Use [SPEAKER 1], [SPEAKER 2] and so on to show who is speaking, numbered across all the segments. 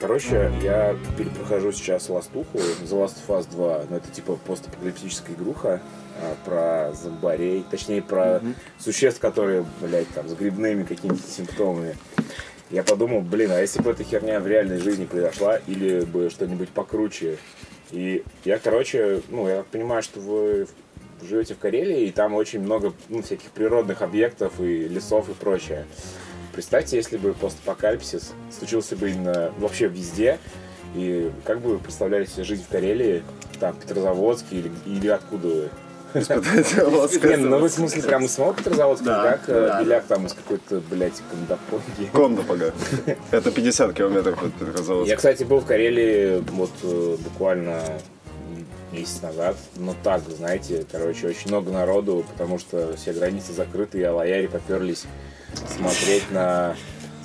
[SPEAKER 1] Короче, я перепрохожу сейчас Ластуху, The Last of Us 2, но это типа постапокалиптическая игруха а, про зомбарей, точнее про существ, которые, блядь, там, с грибными какими-то симптомами. Я подумал, блин, а если бы эта херня в реальной жизни произошла, или бы что-нибудь покруче. И я, короче, ну, я понимаю, что вы живете в Карелии, и там очень много ну, всяких природных объектов и лесов и прочее. Представьте, если бы постапокалипсис случился бы именно вообще везде, и как бы вы представляли себе жизнь в Карелии, там, в Петрозаводске или, или откуда вы? Не, ну вы в смысле прям из самого Петрозаводска,
[SPEAKER 2] Да,
[SPEAKER 1] как? э,
[SPEAKER 2] да, да.
[SPEAKER 1] там из какой-то, блядь, Кондопонги?
[SPEAKER 3] Конда пока. Это 50 километров от Петрозаводска.
[SPEAKER 1] Я, кстати, был в Карелии вот э, буквально месяц назад. Ну так, знаете, короче, очень много народу, потому что все границы закрыты, и алаяри поперлись смотреть на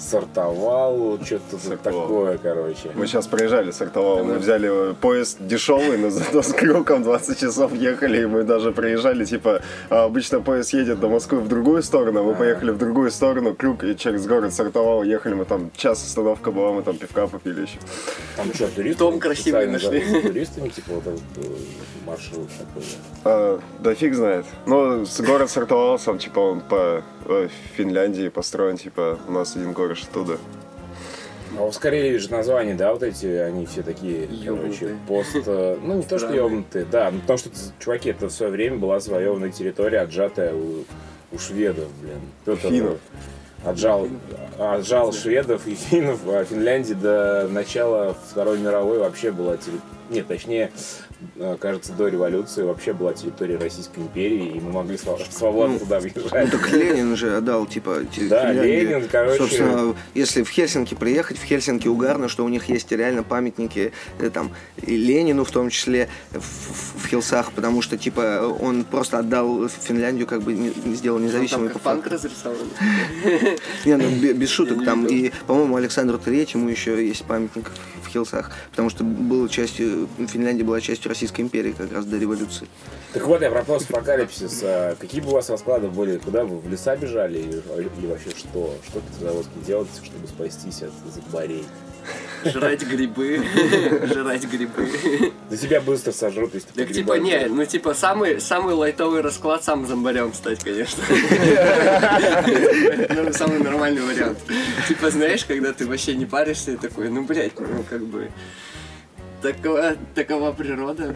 [SPEAKER 1] Сартовал, что-то такое, короче.
[SPEAKER 3] Мы сейчас проезжали с Артовала, мы взяли поезд дешевый, но зато с крюком 20 часов ехали, и мы даже проезжали, типа, а обычно поезд едет до Москвы в другую сторону, а мы поехали в другую сторону, крюк, и через город Сартовал ехали, мы там час остановка была, мы там пивка попили еще.
[SPEAKER 1] Там что, туристы?
[SPEAKER 2] Дом красивый нашли.
[SPEAKER 1] туристами, типа, вот этот э, маршрут такой.
[SPEAKER 3] А, да фиг знает. С- город Сартовал сам, типа, он по э, Финляндии построен, типа, у нас один город оттуда.
[SPEAKER 1] А в Карелии же названия, да, вот эти, они все такие, короче,
[SPEAKER 2] Ёбнутые.
[SPEAKER 1] пост... э, Ну, не то, что ёбнутые, да, ну, потому что, чуваки, это в свое время была завоеванная территория, отжатая у, у шведов, блин. Петр
[SPEAKER 3] Финнов.
[SPEAKER 1] Отжал, отжал шведов и финнов, а Финляндия до начала Второй мировой вообще была территория... Нет, точнее, кажется, до революции вообще была территория Российской империи, и мы могли свободно туда
[SPEAKER 4] Ну
[SPEAKER 1] въезжать.
[SPEAKER 4] так Ленин же отдал, типа,
[SPEAKER 1] Да,
[SPEAKER 4] Финляндии.
[SPEAKER 1] Ленин, короче.
[SPEAKER 4] Собственно, если в Хельсинки приехать, в Хельсинки угарно, что у них есть реально памятники э, там и Ленину в том числе в, в- Хилсах, потому что, типа, он просто отдал Финляндию, как бы не- сделал
[SPEAKER 2] Там
[SPEAKER 4] независимой
[SPEAKER 2] как
[SPEAKER 4] по
[SPEAKER 2] панк
[SPEAKER 4] факту.
[SPEAKER 2] разрисован.
[SPEAKER 4] Не, ну бе- без шуток, там и, по-моему, Александру Третьему еще есть памятник в Хилсах, потому что был частью, Финляндия была частью Российской империи как раз до революции.
[SPEAKER 1] Так вот, я про постапокалипсис. А Какие бы у вас расклады были? Куда вы? В леса бежали? Или, или вообще что? Что в Петрозаводске делать, чтобы спастись от зомбарей?
[SPEAKER 2] Жрать грибы. Жрать грибы.
[SPEAKER 1] Да тебя быстро сожрут, если ты
[SPEAKER 2] Так типа не, ну типа самый, самый лайтовый расклад сам зомбарем стать, конечно. Ну, самый нормальный вариант. Типа, знаешь, когда ты вообще не паришься и такой, ну, блядь, ну, как бы... Такова, такова природа.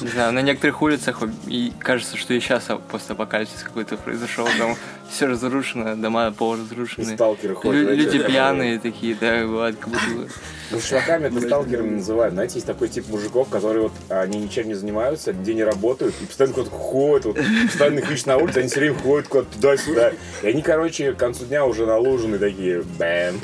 [SPEAKER 5] Не знаю, на некоторых улицах и кажется, что и сейчас постапокалипсис какой-то произошел. Там все разрушено, дома
[SPEAKER 1] И
[SPEAKER 5] полуразрушены.
[SPEAKER 1] сталкеры ходят.
[SPEAKER 5] Лю-
[SPEAKER 1] знаете,
[SPEAKER 5] Люди пьяные такие, да, бывает, как будто.
[SPEAKER 1] Ну, с чуваками это сталкерами называют. Знаете, есть такой тип мужиков, которые вот, они ничем не занимаются, нигде не работают, и постоянно куда-то ходят, вот, постоянно их видишь на улице, они все время ходят куда-то туда-сюда. И они, короче, к концу дня уже налужены такие, бэм.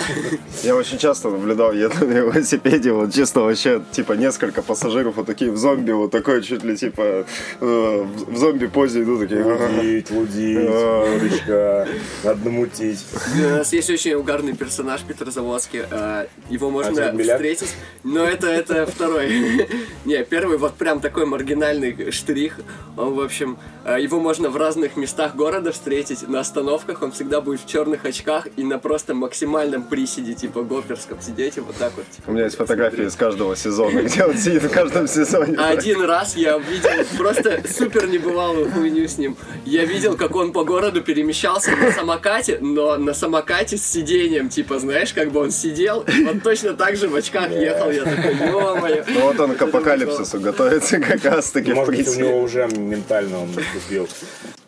[SPEAKER 3] Я очень часто наблюдал, еду на велосипеде, вот чисто вообще, типа, несколько пассажиров вот такие в зомби, вот такой чуть ли, типа, э, в зомби-позе идут такие.
[SPEAKER 1] Лудить, лудить,
[SPEAKER 3] А.
[SPEAKER 1] водочка, надо намутить.
[SPEAKER 2] У нас есть очень угарный персонаж Петрозаводский. а, Его можно
[SPEAKER 1] Антон Беляк?
[SPEAKER 2] встретить. Но это, это второй. Не, первый вот прям такой маргинальный штрих. Он, в общем, а, его можно в разных местах города встретить. На остановках он всегда будет в черных очках и на просто максимальном приседе, типа гоперском сидеть и вот так вот. типа,
[SPEAKER 3] У меня есть фотографии из каждого сезона, где он сидит в каждом сезоне.
[SPEAKER 2] А Один раз я видел просто супер небывалую хуйню с ним. Я видел, как он по городу перемещался на самокате, но на самокате с сиденьем, типа, знаешь, как бы он сидел, вот точно так же в очках ехал. Я такой, ё-моё.
[SPEAKER 3] Ну вот он к апокалипсису готовится как раз таки в
[SPEAKER 1] Может быть, у него уже ментально он наступил.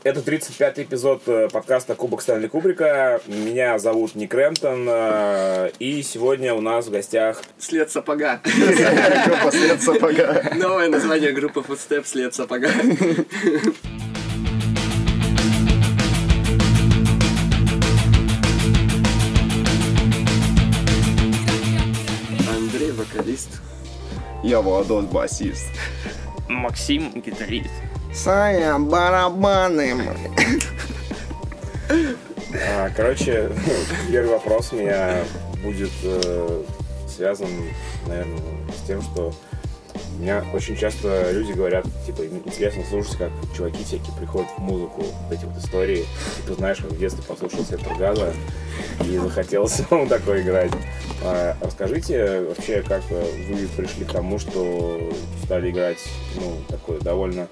[SPEAKER 1] Это 35-й эпизод э, подкаста Кубок Стэнли Кубрика. Меня зовут Ник Рэмптон. э, И сегодня у нас в гостях
[SPEAKER 2] След сапога.
[SPEAKER 3] Группа «След сапога».
[SPEAKER 2] Новое название группы Footstep След сапога. Андрей, вокалист.
[SPEAKER 3] Я Владос, басист.
[SPEAKER 5] Максим, гитарист.
[SPEAKER 4] Саня, барабаны.
[SPEAKER 1] А, Короче, первый вопрос у меня будет э, связан, наверное, с тем, что У меня очень часто люди говорят, типа, интересно слушать, как чуваки всякие приходят в музыку, вот эти вот истории. Типа, знаешь, как в детстве послушал сектор и захотел самому такое играть. А, расскажите вообще, как вы пришли к тому, что стали играть, ну, такую довольно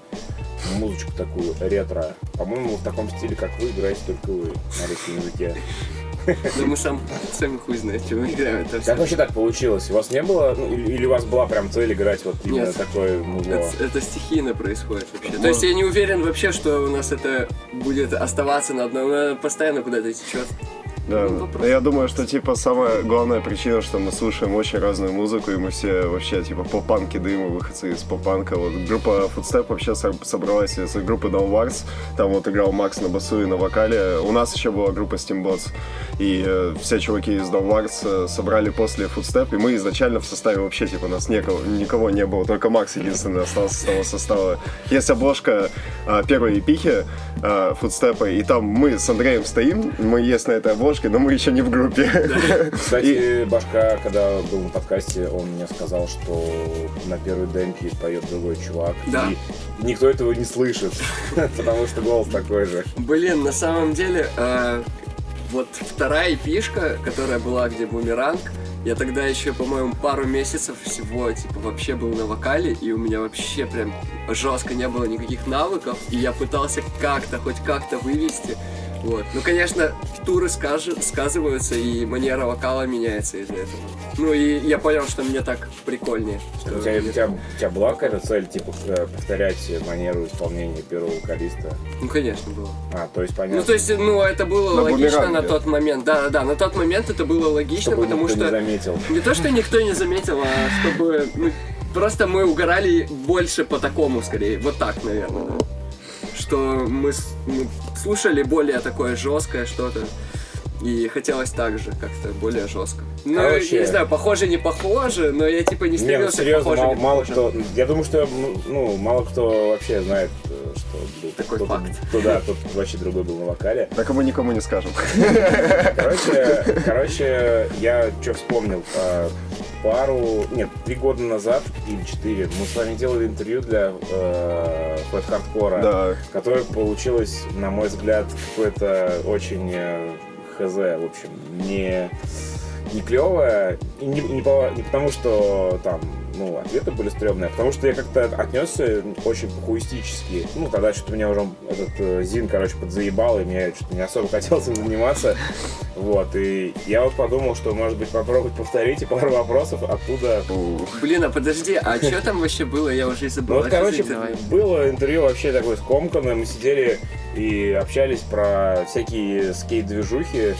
[SPEAKER 1] музычку такую ретро. По-моему, в таком стиле, как вы, играете только вы на русском языке.
[SPEAKER 2] Да мы сам, сами хуй знаем, что мы играем. Это
[SPEAKER 1] Как вообще так получилось? У вас не было, ну, или, или у вас была прям цель играть вот именно
[SPEAKER 2] Нет.
[SPEAKER 1] такое музло?
[SPEAKER 2] Это, это стихийно происходит вообще. То есть я не уверен вообще, что у нас это будет оставаться на одном, постоянно куда-то течет.
[SPEAKER 3] Да,
[SPEAKER 2] Ну, вопрос.
[SPEAKER 3] но я думаю, что, типа, самая главная причина, что мы слушаем очень разную музыку, и мы все вообще, типа, поп-панки дыма, выходцы из поп-панка. Вот группа Footstep вообще со- собралась из группы Down Wars, там вот играл Макс на басу и на вокале. У нас еще была группа Steambots, и э, все чуваки из Down Wars э, собрали после Footstep, и мы изначально в составе вообще, типа, нас никого, никого не было, только Макс единственный остался с того состава. Есть обложка э, первой эпихи э, Footstep, и там мы с Андреем стоим, мы есть на этой обложке, но мы еще не в группе.
[SPEAKER 1] Кстати, Башка, когда был на подкасте, он мне сказал, что на первой демке поет другой чувак.
[SPEAKER 2] Да.
[SPEAKER 1] И никто этого не слышит, потому что голос такой же.
[SPEAKER 2] Блин, на самом деле, э, вот вторая эпишка, которая была, где бумеранг, я тогда еще, по-моему, пару месяцев всего, типа, вообще был на вокале, и у меня вообще прям жестко не было никаких навыков, и я пытался как-то, хоть как-то вывести. Вот. Ну, конечно, туры скажи- сказываются, и манера вокала меняется из-за этого. Ну, и я понял, что мне так прикольнее. Что
[SPEAKER 1] У тебя, у
[SPEAKER 2] мне-
[SPEAKER 1] тебя- у тебя была какая-то цель, типа, э, повторять манеру исполнения первого вокалиста?
[SPEAKER 2] Ну, конечно, было.
[SPEAKER 1] А, то есть понятно.
[SPEAKER 2] Ну, то есть, ну, это было
[SPEAKER 3] На
[SPEAKER 2] логично на тот момент. Да, да, да, на тот момент это было логично,
[SPEAKER 1] чтобы
[SPEAKER 2] потому
[SPEAKER 1] никто
[SPEAKER 2] что...
[SPEAKER 1] не заметил.
[SPEAKER 2] Не то, что никто не заметил, а чтобы... ну, просто мы угорали больше по такому, скорее. Вот так, наверное. да. Что мы, мы слушали более такое жесткое что-то. И хотелось так же, как-то более жестко. Ну,
[SPEAKER 1] Короче-
[SPEAKER 2] я не знаю, похоже, не похоже, но я типа не
[SPEAKER 1] Не, ну
[SPEAKER 2] стремился к
[SPEAKER 1] серьезно,
[SPEAKER 2] похоже,
[SPEAKER 1] мало,
[SPEAKER 2] не
[SPEAKER 1] мало
[SPEAKER 2] похоже.
[SPEAKER 1] кто. Я думаю, что ну, ну, мало кто вообще знает, э, что был
[SPEAKER 2] Такой
[SPEAKER 1] кто-то-
[SPEAKER 2] факт.
[SPEAKER 1] кто, да, тут вообще другой был на вокале.
[SPEAKER 3] Так и мы никому не скажем.
[SPEAKER 1] Короче, короче, я что вспомнил. а, Пару, нет, три года назад или четыре мы с вами делали интервью для э, Hardcore,
[SPEAKER 3] Да.
[SPEAKER 1] которое получилось, на мой взгляд, какое-то очень э, хз, в общем, не, не клевое. И не, не по- не потому, что там ну, ответы были стрёмные, потому что я как-то отнесся очень похуистически. Ну, тогда что-то меня уже этот э, Зин, короче, подзаебал, и мне что-то не особо хотелось им заниматься. Вот, и я вот подумал, что, может быть, попробовать повторить и пару вопросов оттуда
[SPEAKER 2] Блин, а подожди, а что там вообще было? Я уже и
[SPEAKER 1] ну
[SPEAKER 2] забыл.
[SPEAKER 1] вот,
[SPEAKER 2] что за
[SPEAKER 1] короче, было интервью вообще такое скомканное. Мы сидели и общались про всякие скейт-движухи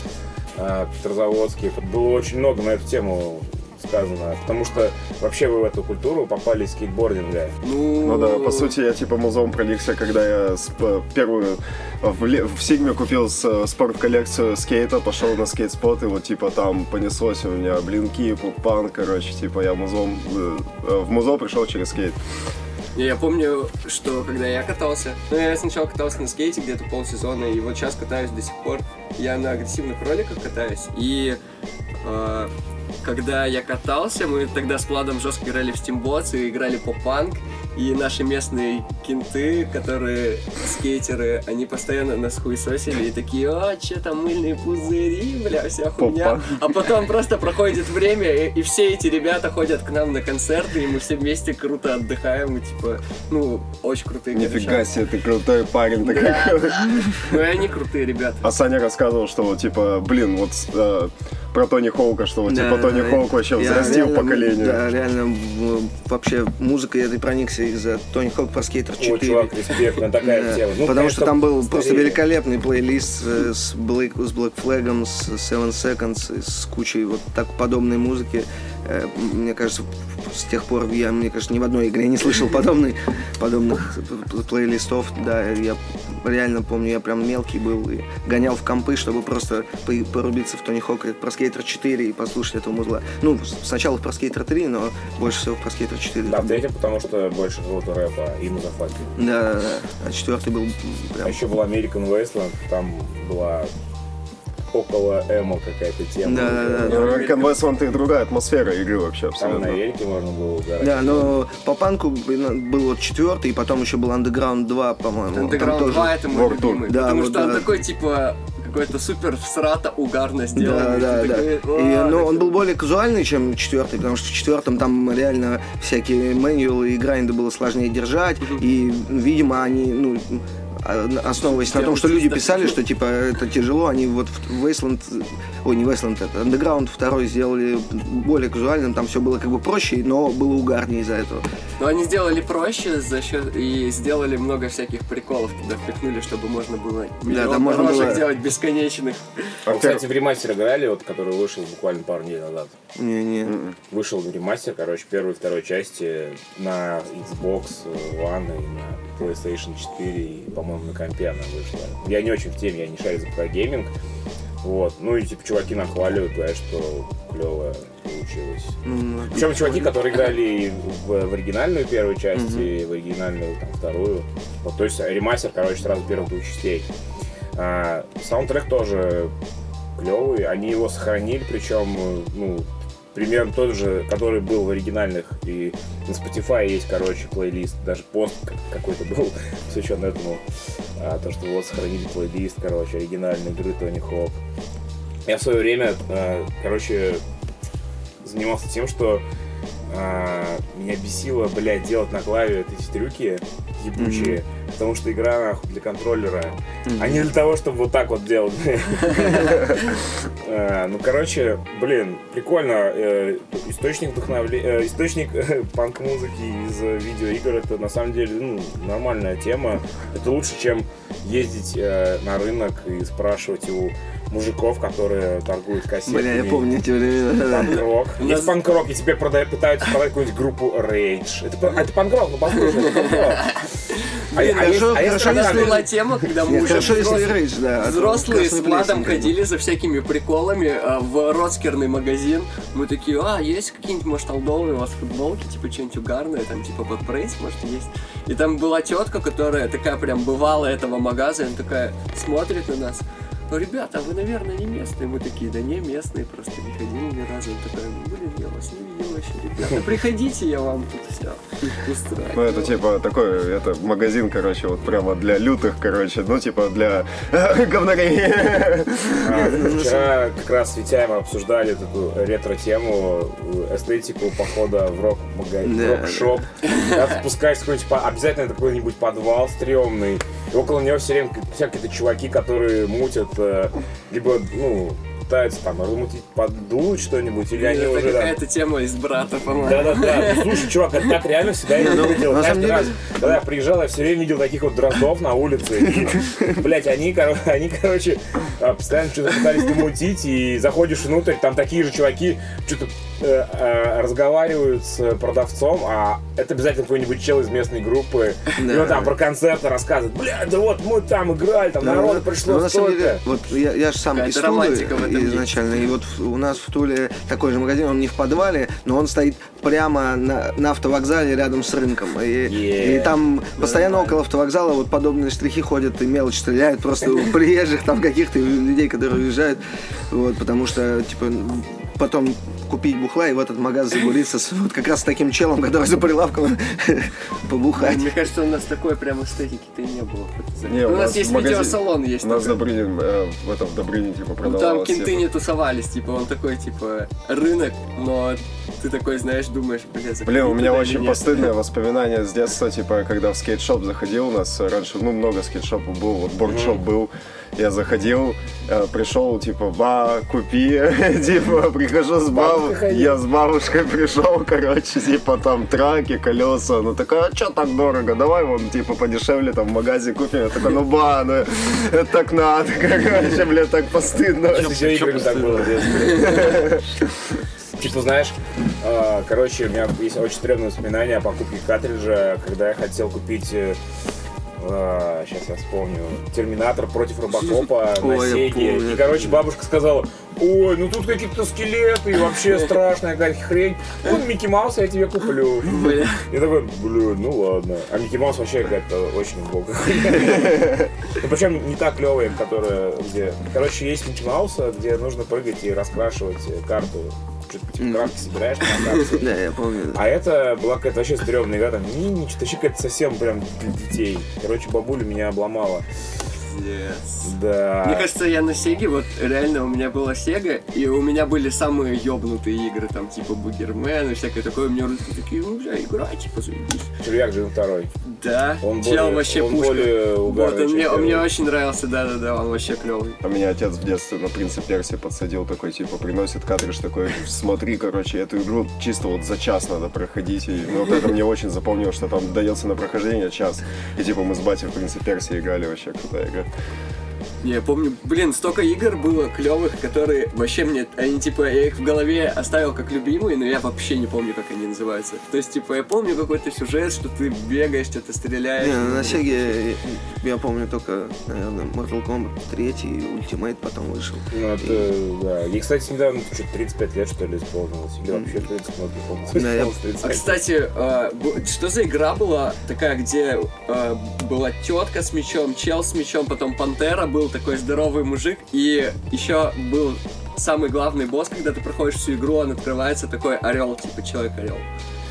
[SPEAKER 1] э, петрозаводские. Было очень много на эту тему сказано, потому что вообще вы в эту культуру попали из скейтбординга.
[SPEAKER 2] Ну,
[SPEAKER 3] Ну да, по сути, я типа музон проникся, когда я сп- первую в, Ле- в Сигме купил с- спорт-коллекцию скейта, пошел на скейт-спот, и вот типа там понеслось у меня блинки, пан, короче, типа я музон, э, э, в музо пришел через скейт.
[SPEAKER 2] Не, Я помню, что когда я катался, ну я сначала катался на скейте где-то полсезона, и вот сейчас катаюсь до сих пор. Я на агрессивных роликах катаюсь, и э, когда я катался, мы тогда с Владом жестко играли в Steambots и играли по панк, и наши местные кенты, которые скейтеры, они постоянно нас хуесосили и такие, а, че там мыльные пузыри, бля, вся хуйня. А потом просто проходит время, и, и все эти ребята ходят к нам на концерты, и мы все вместе круто отдыхаем, и типа, ну, очень крутые
[SPEAKER 3] Нифига
[SPEAKER 2] корешата.
[SPEAKER 3] себе, ты крутой парень такой.
[SPEAKER 2] Ну и они крутые ребята.
[SPEAKER 3] А Саня рассказывал, что типа, блин, вот э, про Тони Хоука, что вот типа
[SPEAKER 4] Да,
[SPEAKER 3] Тони
[SPEAKER 4] да,
[SPEAKER 3] Хоук вообще взрастил
[SPEAKER 4] реально,
[SPEAKER 3] поколение.
[SPEAKER 4] Да, реально, вообще музыкой я проникся из-за Тони Хок про Скейтер 4.
[SPEAKER 1] О, чувак, респект, ну такая
[SPEAKER 4] Да,
[SPEAKER 1] тема. Ну,
[SPEAKER 4] Потому
[SPEAKER 1] конечно,
[SPEAKER 4] что там был просто
[SPEAKER 1] старее.
[SPEAKER 4] великолепный плейлист э, с, Black, с Black Flag, с Seven Seconds, с кучей вот так подобной музыки. Э, Мне кажется, с тех пор я, мне кажется, ни в одной игре не слышал подобной, подобных плейлистов. Да, я реально помню, я прям мелкий был и гонял в компы, чтобы просто по- порубиться в Тони Хока про Скейтер 4 и послушать этого музла. Ну, сначала про Скейтер 3, но больше всего про Скейтер 4.
[SPEAKER 1] Да, в третьем, потому что больше какого-то рэпа и музафаки.
[SPEAKER 4] Да, да, да. А четвертый был м,
[SPEAKER 1] А
[SPEAKER 4] прям
[SPEAKER 1] еще был American Wasteland, там была около эмо какая-то тема.
[SPEAKER 4] Да, да, да.
[SPEAKER 3] Ну, Westland и другая атмосфера игры вообще
[SPEAKER 1] Там на
[SPEAKER 3] абсолютно.
[SPEAKER 1] велике можно было угорать.
[SPEAKER 4] Да, но по панку был вот четвертый, и потом еще был Underground 2, по-моему.
[SPEAKER 2] Underground
[SPEAKER 4] тоже-
[SPEAKER 2] 2 это мой
[SPEAKER 3] World Tour.
[SPEAKER 2] любимый.
[SPEAKER 4] Да,
[SPEAKER 2] потому
[SPEAKER 4] вот
[SPEAKER 2] что он
[SPEAKER 4] да.
[SPEAKER 2] такой, типа, какой-то супер всрато угарно
[SPEAKER 4] Да,
[SPEAKER 2] сделанный.
[SPEAKER 4] да,
[SPEAKER 2] Ты
[SPEAKER 4] да.
[SPEAKER 2] такой,
[SPEAKER 4] И,
[SPEAKER 2] «Ладно,
[SPEAKER 4] ну, он был более казуальный, чем четвертый, потому что в четвертом там реально всякие мануалы и грайнды было сложнее держать. И, видимо, они, ну, основываясь на том, что люди писали, что типа это тяжело, они вот в Wasteland, ой, не Wasteland, это Underground второй сделали более казуальным, там все было как бы проще, но было угарнее из-за этого.
[SPEAKER 2] Но они сделали проще за счет и сделали много всяких приколов туда впихнули, чтобы можно было миллион
[SPEAKER 4] там можно было-
[SPEAKER 2] делать бесконечных.
[SPEAKER 3] А
[SPEAKER 1] кстати, в ремастер играли, вот, который вышел буквально пару недель назад.
[SPEAKER 4] Не-не.
[SPEAKER 1] Вышел ремастер, короче, первой и второй части на Xbox One и на PlayStation 4 и, по-моему, на компе она вышла. Я не очень в теме, я не шарю за про гейминг. Вот. Ну и типа чуваки нахваливают, говорят, что клево получилось.
[SPEAKER 4] Ну,
[SPEAKER 1] Причем чуваки, которые играли в, в оригинальную первую часть, и в оригинальную там, вторую. Вот, то есть ремастер, короче, сразу первых двух частей. А, саундтрек тоже клевый. Они его сохранили, причем, ну, примерно тот же, который был в оригинальных. И на Spotify есть, короче, плейлист, даже пост как- какой-то был, посвящен этому. А, то, что вот сохранили плейлист, короче, оригинальной игры Тони Хоук. Я в свое время, э, короче, занимался тем, что а, меня бесило, блядь, делать на клаве эти трюки ебучие, потому что игра нахуй для контроллера, а не для того, чтобы вот так вот делать. А, Ну, короче, блин, прикольно. э, Источник вдохновления, источник э, панк-музыки из э, видеоигр, это на самом деле ну, нормальная тема. Это лучше, чем ездить э, на рынок и спрашивать у мужиков, которые торгуют кассетами.
[SPEAKER 4] Бля, я помню эти времена.
[SPEAKER 1] Панк-рок. Есть панк-рок, и тебе продают, пытаются продать какую-нибудь группу Rage. Это, это панк-рок, ну послушай, это панк-рок. А,
[SPEAKER 2] Блин,
[SPEAKER 1] а
[SPEAKER 4] хорошо-
[SPEAKER 1] а
[SPEAKER 4] хорошо,
[SPEAKER 1] программы.
[SPEAKER 4] если-
[SPEAKER 2] была тема, когда мы уже взрослые-
[SPEAKER 4] да. а
[SPEAKER 2] Взрослые с Владом ходили за всякими приколами а, в роцкерный магазин. Мы такие, а, есть какие-нибудь, может, алдовые у вас футболки, типа что-нибудь угарное, там, типа под прейс, может, есть. И там была тетка, которая такая прям бывала этого магаза, и она такая смотрит на нас. Ну, ребята, вы, наверное, не местные. Мы такие, да не местные, просто не ходили ни разу. Он такой, блин, я вас не видел вообще, ребята. Приходите, я вам тут все устрою.
[SPEAKER 3] Ну, это типа такой, это магазин, короче, вот прямо для лютых, короче, ну, типа для говнарей.
[SPEAKER 1] А, Вчера как раз с Витяем обсуждали эту ретро-тему, э, эстетику похода в рок
[SPEAKER 4] Да,
[SPEAKER 1] рок-шоп. Спускаешься какой-нибудь, по- обязательно какой-нибудь подвал стрёмный. И около него все время всякие-то чуваки, которые мутят, э, либо, ну, пытаются там размутить, поддуть что-нибудь, или они
[SPEAKER 2] Это
[SPEAKER 1] уже там
[SPEAKER 2] какая-то тема из брата, по-моему.
[SPEAKER 1] Да-да-да. Слушай, чувак, это так реально всегда я
[SPEAKER 4] ну,
[SPEAKER 1] видел. Каждый раз, когда я приезжал, я все время видел таких вот дроздов на улице. Блять, они, они, короче, а, постоянно что-то пытались намутить, и заходишь внутрь, там такие же чуваки что-то э, э, разговаривают с продавцом, а это обязательно какой-нибудь чел из местной группы. И
[SPEAKER 4] Да.
[SPEAKER 1] он там про концерты рассказывает. Бля, да вот мы там играли, там
[SPEAKER 4] Да,
[SPEAKER 1] народу
[SPEAKER 4] ну,
[SPEAKER 1] пришло
[SPEAKER 4] ну, на самом деле,
[SPEAKER 1] столько.
[SPEAKER 4] вот я, я же сам из Тулы
[SPEAKER 2] этом есть.
[SPEAKER 4] изначально, и вот у нас в Туле такой же магазин, он не в подвале, но он стоит прямо на, на автовокзале рядом с рынком. И,
[SPEAKER 1] Yeah.
[SPEAKER 4] и там постоянно около автовокзала вот подобные штрихи ходят и мелочь стреляют просто у приезжих, там каких-то людей, которые уезжают, вот, потому что, типа, потом купить бухла и в этот магаз загулиться с вот как раз с таким челом, который за прилавком побухать.
[SPEAKER 2] Мне кажется, у нас такой прям эстетики-то и не было.
[SPEAKER 3] Не,
[SPEAKER 2] у, нас есть
[SPEAKER 3] магазин-
[SPEAKER 2] видеосалон, есть
[SPEAKER 3] У нас в
[SPEAKER 2] такой.
[SPEAKER 3] Добрынин, э, в этом в Добрыне, типа,
[SPEAKER 2] Ну, там кенты
[SPEAKER 3] типа,
[SPEAKER 2] не тусовались, типа, он такой, типа, рынок, но ты такой, знаешь, думаешь, бля,
[SPEAKER 3] Блин, у меня очень постыдное воспоминание с детства, типа, когда в скейтшоп заходил, у нас раньше, ну, много скейтшопов был, вот бордшоп был, я заходил, э, пришел, типа, ба, купи, типа, прихожу с бабушкой, я с бабушкой пришел, короче, типа, там, траки, колеса, ну, такая, а чё так дорого, давай, вон, типа, подешевле, там, в магазе купим, я такой, ну, ба, ну, это так надо, короче, бля, так постыдно.
[SPEAKER 1] С видеоиграми так было в детстве. Типа, знаешь, э, короче, у меня есть очень стрёмное воспоминание о покупке картриджа, когда я хотел купить сейчас я вспомню. Терминатор против Робокопа на
[SPEAKER 4] Ой,
[SPEAKER 1] Сеге.
[SPEAKER 4] помню.
[SPEAKER 1] И, короче, бабушка сказала, ой, ну тут какие-то скелеты, и вообще страшная какая-то хрень. Ну, Микки Маус я тебе куплю.
[SPEAKER 2] Бля.
[SPEAKER 1] Я такой, блин, ну ладно. А Микки Маус вообще какая-то очень хрень. Ну, причем не так клевая, которая, где... Короче, есть Микки Мауса, где нужно прыгать и раскрашивать карту. Что-то типа крафты собираешь на карте.
[SPEAKER 4] Да, я помню.
[SPEAKER 1] А это была какая-то вообще стрёмная игра, там мини, что-то вообще какая-то совсем прям для детей. Короче, бабуля меня обломала. Да.
[SPEAKER 2] Мне кажется, я на Сеге, вот реально у меня была Сега, и у меня были самые ёбнутые игры, там типа Бугермен и всякое такое. Мне родители такие, ну, бля, играй, типа, заебись.
[SPEAKER 1] Джин второй.
[SPEAKER 2] Да,
[SPEAKER 1] Он
[SPEAKER 2] чел
[SPEAKER 1] более-
[SPEAKER 2] вообще
[SPEAKER 1] он
[SPEAKER 2] пушка.
[SPEAKER 1] более
[SPEAKER 2] вот,
[SPEAKER 1] угарный,
[SPEAKER 2] он
[SPEAKER 1] чем
[SPEAKER 2] мне, он мне очень нравился, да-да-да, он вообще клевый.
[SPEAKER 3] А меня отец в детстве на принца Перси подсадил такой, типа, приносит картридж такой, смотри, короче, эту игру чисто вот за час надо проходить. И ну, вот это мне очень запомнилось, что там дается на прохождение час. И типа мы с батей в принца Перси играли, вообще крутая игра.
[SPEAKER 2] it. Я помню, блин, столько игр было клевых, которые вообще мне, они типа, я их в голове оставил как любимые, но я вообще не помню, как они называются. То есть, типа, я помню какой-то сюжет, что ты бегаешь, что-то стреляешь.
[SPEAKER 4] Не, ну, на Сеге я помню только, наверное, Mortal Kombat 3 и Ultimate потом вышел.
[SPEAKER 1] Ну, это, да. Ей, кстати, недавно что-то 35 лет, что ли, исполнилось. Или вообще 30, ну, не помню.
[SPEAKER 4] Да, я-
[SPEAKER 1] Исполнилось 35.
[SPEAKER 2] А, кстати, э, бу- что за игра была такая, где э, была тетка с мечом, чел с мечом, потом пантера, был такой здоровый мужик, и еще был самый главный босс, когда ты проходишь всю игру, он открывается такой орел, типа человек-орел.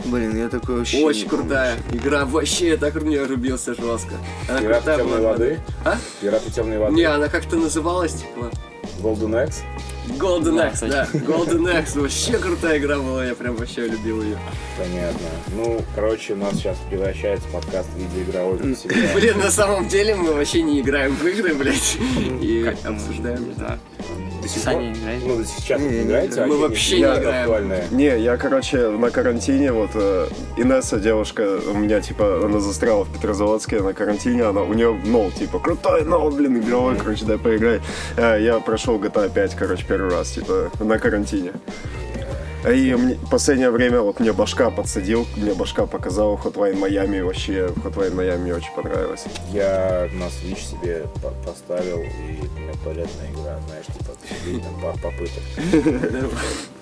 [SPEAKER 4] Блин, я такой вообще...
[SPEAKER 2] Очень
[SPEAKER 4] не помню.
[SPEAKER 2] крутая игра, вообще, я так в нее рубился жестко. Она
[SPEAKER 1] Пираты
[SPEAKER 2] крутая
[SPEAKER 1] темной
[SPEAKER 2] была.
[SPEAKER 1] воды?
[SPEAKER 2] А?
[SPEAKER 1] Пираты темной воды.
[SPEAKER 2] Не, она как-то называлась, типа,
[SPEAKER 1] Golden Axe.
[SPEAKER 2] Golden
[SPEAKER 5] Да,
[SPEAKER 2] Axe, да. Golden Axe, вообще крутая игра была, я прям вообще любил ее.
[SPEAKER 1] Понятно. Ну, короче, у нас сейчас превращается подкаст в видеоигровой.
[SPEAKER 2] Блин, на самом деле мы вообще не играем в игры, блядь, и обсуждаем.
[SPEAKER 1] До сих
[SPEAKER 5] Саня
[SPEAKER 1] пор?
[SPEAKER 5] играет?
[SPEAKER 1] Ну, до сейчас
[SPEAKER 4] Не,
[SPEAKER 1] не
[SPEAKER 4] не
[SPEAKER 1] играете?
[SPEAKER 2] играем. Мы
[SPEAKER 1] а
[SPEAKER 2] вообще
[SPEAKER 1] не
[SPEAKER 2] не играем.
[SPEAKER 1] актуальное.
[SPEAKER 3] Не, я, короче, на карантине, вот э, Инесса, девушка, у меня, типа, она застряла в Петрозаводске на карантине, она, у нее нол, типа, крутой нол, блин, игровой, короче, дай поиграй. Э, я прошел GTA 5, короче, первый раз, типа, на карантине. И мне, последнее время вот мне башка подсадил, мне башка показал Hotline Miami, вообще Hotline Miami мне очень понравилось.
[SPEAKER 1] Я на Switch себе по- поставил, и у меня туалетная игра, знаешь, типа, там пару попыток.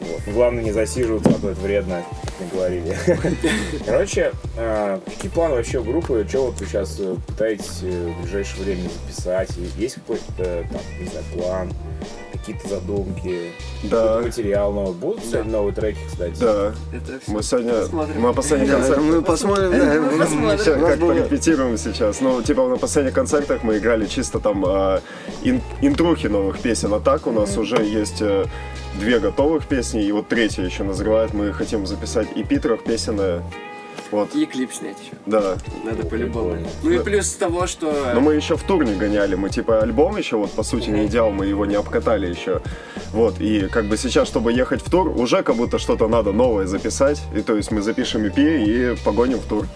[SPEAKER 1] Вот. Главное не засиживаться, а то это вредно, как мне говорили. Короче, а, какие планы вообще у группы? Что вот вы сейчас э, пытаетесь э, в ближайшее время записать? Есть какой-то, там, не знаю, план? Какие-то задумки?
[SPEAKER 3] Да.
[SPEAKER 1] Материал новый? Будут сегодня новые треки, кстати?
[SPEAKER 3] Да,
[SPEAKER 2] Это
[SPEAKER 3] мы сегодня,
[SPEAKER 2] Посмотрим.
[SPEAKER 3] мы последний
[SPEAKER 4] Да,
[SPEAKER 3] концерт
[SPEAKER 4] мы посмотрим, да. нас-
[SPEAKER 2] Посмотрим.
[SPEAKER 3] Сейчас
[SPEAKER 4] у нас
[SPEAKER 3] как-то
[SPEAKER 4] было-
[SPEAKER 3] репетируем сейчас. Ну, типа на последних концертах мы играли чисто там а, ин- интрухи новых песен. А так у нас уже есть э, две готовых песни, и вот третья еще назревает. Мы хотим записать и трех песенная. Вот,
[SPEAKER 2] И клип снять еще.
[SPEAKER 3] да.
[SPEAKER 2] Надо
[SPEAKER 1] Ну,
[SPEAKER 2] по-любому. Ну и плюс того, что...
[SPEAKER 3] Но мы еще в тур не гоняли. Мы типа альбом еще вот по сути не идеал, мы его не обкатали еще. Вот, и как бы сейчас, чтобы ехать в тур, уже как будто что-то надо новое записать. И то есть мы запишем EP и погоним в тур.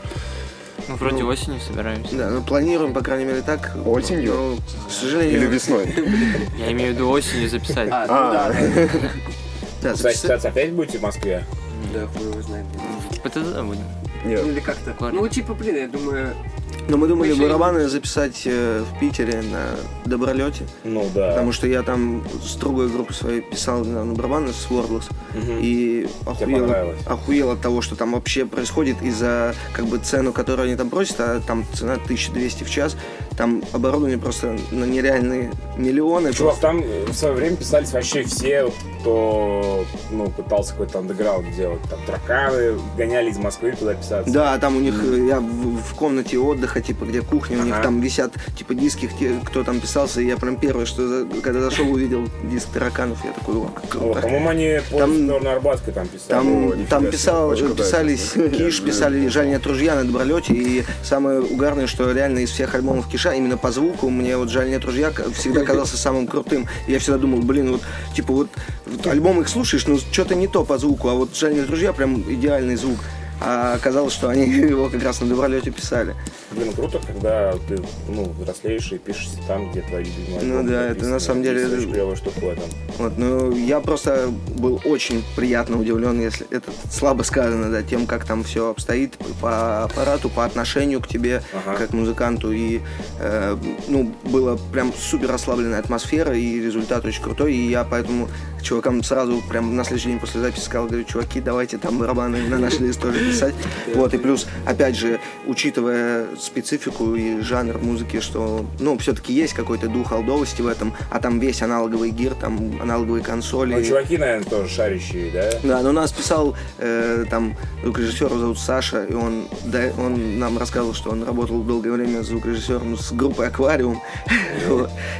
[SPEAKER 5] Ну, вроде осенью собираемся.
[SPEAKER 4] Да, ну планируем, по крайней мере, так.
[SPEAKER 3] Осенью?
[SPEAKER 4] Но, к сожалению...
[SPEAKER 3] Или весной.
[SPEAKER 5] Я имею в виду осенью записать.
[SPEAKER 2] А, ну
[SPEAKER 3] А.
[SPEAKER 2] да.
[SPEAKER 4] Да, записать-
[SPEAKER 1] кстати, опять будете в Москве?
[SPEAKER 2] Да, хуй его знает.
[SPEAKER 5] ПТЗ будем.
[SPEAKER 3] Нет.
[SPEAKER 2] Или как-то. Ну, типа, блин, я думаю...
[SPEAKER 4] Но мы думали
[SPEAKER 2] и-
[SPEAKER 4] барабаны записать э, в Питере на Добролете.
[SPEAKER 1] Ну да.
[SPEAKER 4] Потому что я там с другой группой своей писал на, на барабаны с Wordless.
[SPEAKER 1] Мгм.
[SPEAKER 4] И охуел, охуел от того, что там вообще происходит из-за как бы цену, которую они там просят, а там цена 1200 в час. Там оборудование просто на нереальные миллионы.
[SPEAKER 1] Чувак,
[SPEAKER 4] просто.
[SPEAKER 1] там э, в свое время писались вообще все, кто ну, пытался какой-то андеграунд делать. Там тараканы гоняли из Москвы туда писаться.
[SPEAKER 4] Да, там у них, э, я в, в комнате отдыха, типа, где кухня, у них
[SPEAKER 1] Ага.
[SPEAKER 4] там висят, типа, диски, кто там писался, и я прям первый, что за- когда зашел, увидел диск тараканов, я такой, о, круто.
[SPEAKER 1] по-моему, они по
[SPEAKER 4] Там-
[SPEAKER 1] сторону Арбатской там писали.
[SPEAKER 4] Там,
[SPEAKER 3] О,
[SPEAKER 4] там писал, писались. Киш, писали «Жаль нет ружья» на Добролете, и самое угарное, что реально из всех альбомов Киша, именно по звуку, мне вот «Жаль нет ружья» всегда казался самым крутым. Я всегда думал, блин, вот, типа, вот, вот альбом их слушаешь, ну, что-то не то по звуку, а вот «Жаль нет ружья» прям идеальный звук. А оказалось, что они его как раз на дубролете писали.
[SPEAKER 1] Блин, круто, когда ты, ну, взрослеешь и пишешься там, где твои любимые
[SPEAKER 4] Ну
[SPEAKER 1] альбомы
[SPEAKER 4] да, это на самом деле-
[SPEAKER 1] Это клевая штука в этом.
[SPEAKER 4] Вот, ну, я просто был очень приятно удивлен, если это слабо сказано, да, тем, как там все обстоит по аппарату, по отношению к тебе,
[SPEAKER 1] Ага.
[SPEAKER 4] как музыканту. И, э, ну, была прям супер расслабленная атмосфера, и результат очень крутой. И я поэтому чувакам сразу, прям на следующий день после записи сказал, говорю, чуваки, давайте там барабаны на наш лист тоже писать. Вот, и плюс, опять же, учитывая специфику и жанр музыки, что, ну, все-таки есть какой-то дух алдовости в этом, а там весь аналоговый гир, там аналоговые консоли.
[SPEAKER 1] Ну, чуваки, наверное, тоже шарящие, да?
[SPEAKER 4] Да, но нас писал э, там звукорежиссер его зовут Саша, и он, да, он нам рассказывал, что он работал долгое время звукорежиссером с группой Аквариум.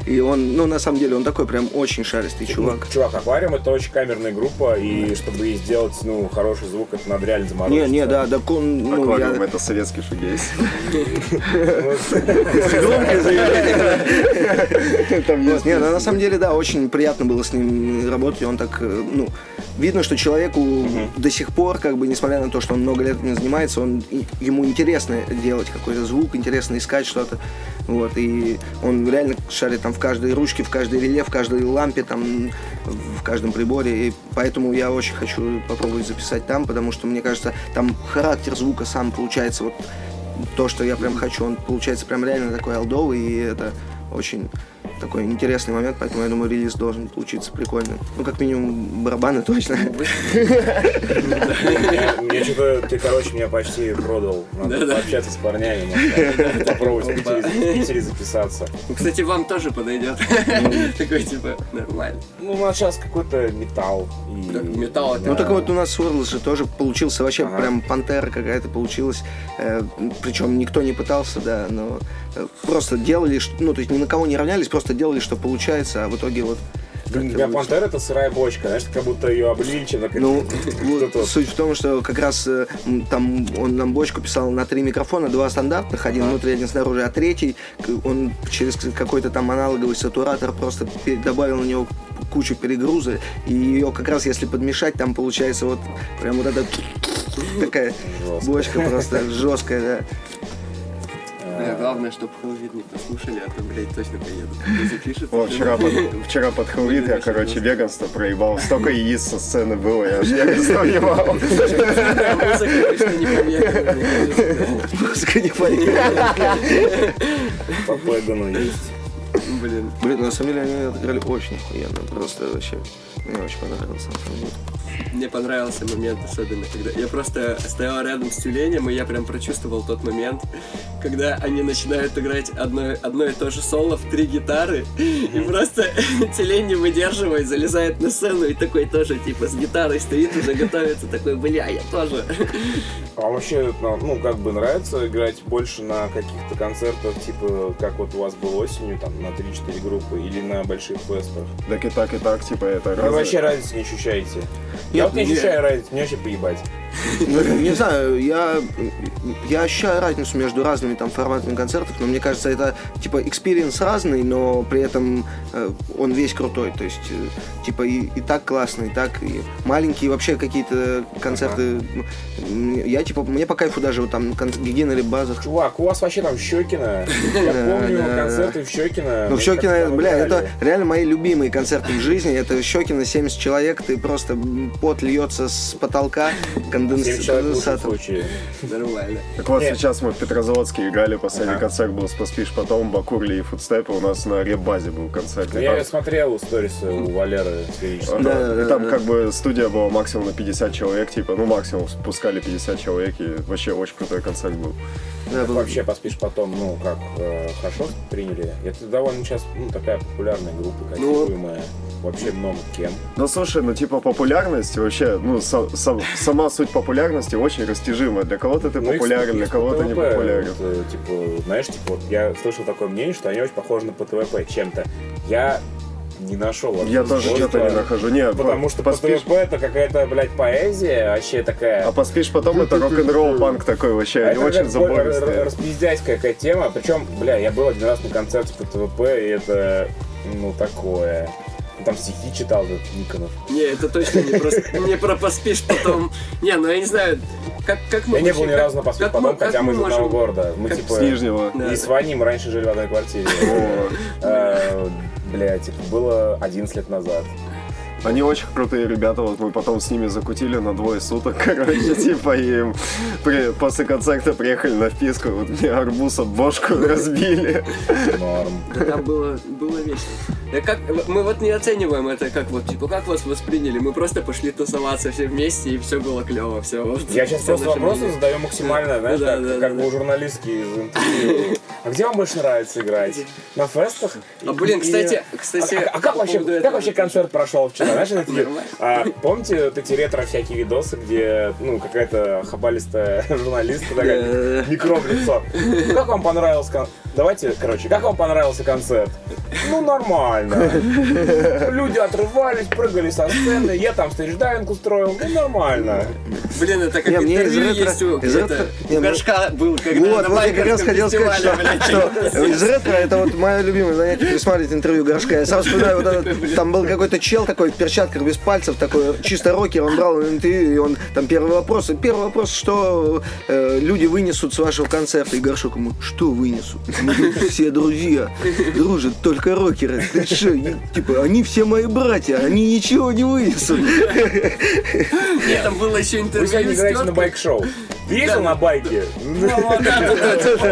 [SPEAKER 4] И он, ну, на самом деле, он такой прям очень шаристый чувак.
[SPEAKER 1] Ну, чувак, Аквариум это очень камерная группа, и чтобы сделать, ну, хороший звук, это надо реально
[SPEAKER 4] Не,
[SPEAKER 1] заморочиться.
[SPEAKER 4] Не, да, да, он, ну, я...
[SPEAKER 3] это советский шугейс.
[SPEAKER 4] Громкое заявление. Не, ну, на самом деле, да, очень приятно было с ним работать, и он так, э, ну, видно, что человеку до сих пор, как бы, несмотря на то, что он много лет этим занимается, он, ему интересно делать какой-то звук, интересно искать что-то, вот, и он реально шарит там в каждой ручке, в каждой реле, в каждой лампе, там, в каждом приборе, и поэтому я очень хочу попробовать записать там, потому что, мне кажется, там характер звука сам получается вот то, что я прям хочу, он получается прям реально такой алдовый, и это очень такой интересный момент, поэтому я думаю, релиз должен получиться прикольным. Ну, как минимум, барабаны точно.
[SPEAKER 1] Мне- Мне что-то, ты, короче, меня почти продал. Надо пообщаться с парнями, может, попробовать в Питере, записаться.
[SPEAKER 2] Ну, Кстати, вам тоже подойдет. Такой, типа, нормально.
[SPEAKER 1] Ну, у нас сейчас какой-то металл.
[SPEAKER 2] металл это-
[SPEAKER 4] Ну, так вот, у нас Swirl же тоже получился вообще прям пантера какая-то получилась. причем никто не пытался, да, но э, просто делали, ну, то есть ни на кого не равнялись, просто делали, что получается, а в итоге вот
[SPEAKER 1] для пантера это сырая бочка, знаешь, как будто ее облили чем-то.
[SPEAKER 4] Ну, суть в том, что как раз э, там он нам бочку писал на три микрофона, два стандартных, один внутри, один снаружи, а третий он через какой-то там аналоговый сатуратор просто добавил на него кучу перегруза, и ее как раз если подмешать, там получается вот прям вот эта такая бочка просто жесткая, да.
[SPEAKER 2] Бля, главное, чтобы Хэллоуин не послушали, а то, блядь, точно поедут. Не запишут.
[SPEAKER 3] Вот вчера под, вчера под Хелвит я, короче, веганство проебал. Столько яиц со сцены было, я аж веганство ебал.
[SPEAKER 2] Музыка, не
[SPEAKER 4] понятна.
[SPEAKER 1] По Пэгану есть.
[SPEAKER 2] Блин.
[SPEAKER 4] Блин, на самом деле они отыграли очень охуенно, просто вообще. Мне очень понравилось, на самом деле.
[SPEAKER 2] Мне понравился момент особенно, когда я просто стоял рядом с тюленем, и я прям прочувствовал тот момент, когда они начинают играть одно, одно и то же соло в три гитары, и просто тюлень не выдерживает, залезает на сцену и такой тоже, типа, с гитарой стоит, уже готовится, такой, бля, я тоже.
[SPEAKER 1] А вообще, ну, ну, как бы нравится играть больше на каких-то концертах, типа, как вот у вас было осенью, там, на 3-4 группы, или на больших фестах?
[SPEAKER 3] Так и так, и так, типа, это разное.
[SPEAKER 1] Вообще разницы не ощущаете? Я вот не- ощущаю разницы, мне вообще поебать.
[SPEAKER 4] Ну, Не знаю, я, я ощущаю разницу между разными там форматами концертов, но мне кажется, это типа experience разный, но при этом э, он весь крутой. То есть, э, типа, и, и так классно, и так, и маленькие вообще какие-то концерты. Я типа, мне по кайфу даже вот там кон- Гигин или Базах.
[SPEAKER 1] Чувак, у вас вообще там Щекина. Я помню концерты в Щекино.
[SPEAKER 4] Ну,
[SPEAKER 1] мы
[SPEAKER 4] Щекина, бля, это реально мои любимые концерты в жизни. Это Щекина 70 человек, ты просто пот льется с потолка,
[SPEAKER 1] 7 человек в лучшем
[SPEAKER 4] конденсатор.
[SPEAKER 2] Нормально.
[SPEAKER 3] Так вот,
[SPEAKER 1] Нет.
[SPEAKER 3] сейчас мы в Петрозаводске играли, последний
[SPEAKER 1] Ага.
[SPEAKER 3] концерт был с Поспишь потом, Бакурли и Фудстепы, у нас на реп-базе был концерт.
[SPEAKER 1] Ну, я
[SPEAKER 3] там-
[SPEAKER 1] смотрел сторисы у Валеры.
[SPEAKER 4] Да,
[SPEAKER 3] там
[SPEAKER 4] да.
[SPEAKER 3] как бы студия была максимум на 50 человек, типа, ну максимум спускали 50 человек, и вообще очень крутой концерт был.
[SPEAKER 4] Да, был-
[SPEAKER 1] Вообще поспишь потом, ну, как э, хорошо приняли. Это довольно сейчас ну, такая популярная группа, котируемая. Вообще много кем.
[SPEAKER 3] Ну слушай, ну типа популярность вообще, ну са- сам- сама суть популярности очень растяжима. Для кого-то ты
[SPEAKER 1] Ну,
[SPEAKER 3] популярен, для кого-то не популярен.
[SPEAKER 1] вот, э, типа, знаешь, типа, вот я слышал такое мнение, что они очень похожи на ПТВП чем-то. Я не нашел
[SPEAKER 3] Я тоже что-то не нахожу. Не,
[SPEAKER 1] Потому
[SPEAKER 3] по-
[SPEAKER 1] что
[SPEAKER 3] поспишь,
[SPEAKER 1] ПТВП это какая-то, блядь, поэзия, вообще такая...
[SPEAKER 3] а поспишь потом это рок-н-ролл панк такой вообще,
[SPEAKER 1] А
[SPEAKER 3] они
[SPEAKER 1] это
[SPEAKER 3] очень забористые.
[SPEAKER 1] распиздяйская какая тема. Причем, бля, я был один раз на концерте ПТВП, и это, ну, такое. Там стихи читал этот Никонов.
[SPEAKER 2] Не, это точно не про, не про поспишь потом. Не, ну я не знаю, как, как мы
[SPEAKER 1] Я не был ни разу на
[SPEAKER 2] мы- как
[SPEAKER 1] хотя мы из одного города. Мы типа...
[SPEAKER 3] С Нижнего.
[SPEAKER 1] И с Ваней мы раньше жили в одной квартире. Э, Бля, типа, было 11 лет назад.
[SPEAKER 3] Они очень крутые ребята, вот мы потом с ними закутили на двое суток, короче, типа, и им при- после концерта приехали на вписку, вот мне арбуз об бошку разбили.
[SPEAKER 1] Норм.
[SPEAKER 2] Да, там было, было весело. Да как, мы вот не оцениваем это как вот, типа, как вас восприняли? Мы просто пошли тусоваться все вместе, и все было клево, все. Вот,
[SPEAKER 1] Я сейчас просто вопросы
[SPEAKER 2] мнение.
[SPEAKER 1] задаю максимально, знаешь,
[SPEAKER 2] Да,
[SPEAKER 1] как,
[SPEAKER 2] да,
[SPEAKER 1] как
[SPEAKER 2] да,
[SPEAKER 1] бы у журналистки из интервью. А где вам больше нравится играть? На фестах?
[SPEAKER 2] А, блин, кстати, кстати,
[SPEAKER 1] А, а как вообще концерт прошел вчера? Знаешь,
[SPEAKER 2] Нормально.
[SPEAKER 1] а, помните вот эти ретро всякие видосы, где, ну, какая-то хабалистая журналистка такая, микро в лицо. Как вам понравился кон- Давайте, короче, как вам понравился концерт? Ну, нормально. Люди отрывались, прыгали со сцены, я там stage diving устроил, ну, нормально.
[SPEAKER 2] Блин, это как интервью
[SPEAKER 4] ретро-
[SPEAKER 2] есть у,
[SPEAKER 4] из
[SPEAKER 2] это,
[SPEAKER 4] ретро-
[SPEAKER 2] у
[SPEAKER 4] не, мне-
[SPEAKER 2] Горшка был, когда
[SPEAKER 4] Вот,
[SPEAKER 2] на
[SPEAKER 4] как раз хотел сказать, что,
[SPEAKER 2] фестивале, блядь.
[SPEAKER 4] что из ретро это вот мое любимое занятие пересматривать интервью Горшка. Я сам вспоминаю, вот этот, там был какой-то чел такой в перчатках без пальцев, такой чисто рокер, он брал интервью, и он там первый вопрос, первый вопрос, что э, люди вынесут с вашего концерта, и Горшок ему, что вынесут? Все друзья, дружат только рокеры. Ты что, типа, они все мои братья, они ничего не вынесут.
[SPEAKER 2] Нет, там было еще
[SPEAKER 1] Вы
[SPEAKER 2] интервью
[SPEAKER 1] сегодня
[SPEAKER 2] с
[SPEAKER 1] играете на байк-шоу. Ездил на байке?
[SPEAKER 2] Ну, да.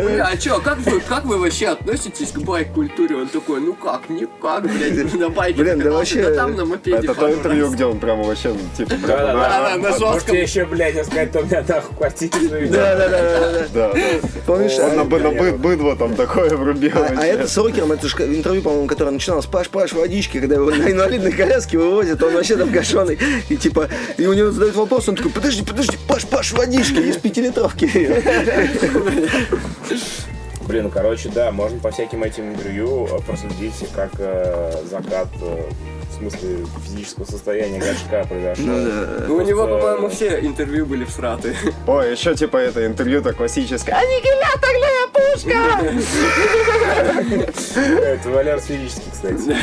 [SPEAKER 2] Бля, а чё, как вы, как вы вообще относитесь к байк-культуре? Он такой, ну как, никак, блядь, на байке
[SPEAKER 4] Блин, да вообще,
[SPEAKER 2] да там на мопеде
[SPEAKER 3] Это то интервью, где он прямо вообще, ну, типа, прямо
[SPEAKER 1] Да-да-да.
[SPEAKER 3] на-
[SPEAKER 2] Да, да, на
[SPEAKER 1] Может
[SPEAKER 2] жестком.
[SPEAKER 1] еще, блядь, я сказать, то у меня нахуй живет.
[SPEAKER 4] Да, да, да, да. Помнишь,
[SPEAKER 3] Он на, быдло там такое врубил.
[SPEAKER 4] А, а это с рокером, это же интервью, по-моему, которое начиналось Паш, Паш, водички, когда его на инвалидной коляске вывозят, он вообще там гашеный. И типа, и у него задают вопрос, он такой, подожди, подожди, Паш, Паш, водички из пятилитровки.
[SPEAKER 1] Блин, короче, да, можно по всяким этим интервью э, проследить, как э, закат, э, в смысле физического состояния горшка произошел.
[SPEAKER 4] Ну да.
[SPEAKER 2] Ну, у него, по-моему, все интервью были всраты.
[SPEAKER 3] Ой, еще типа это интервью-то классическое.
[SPEAKER 1] Это Валер сферический, кстати.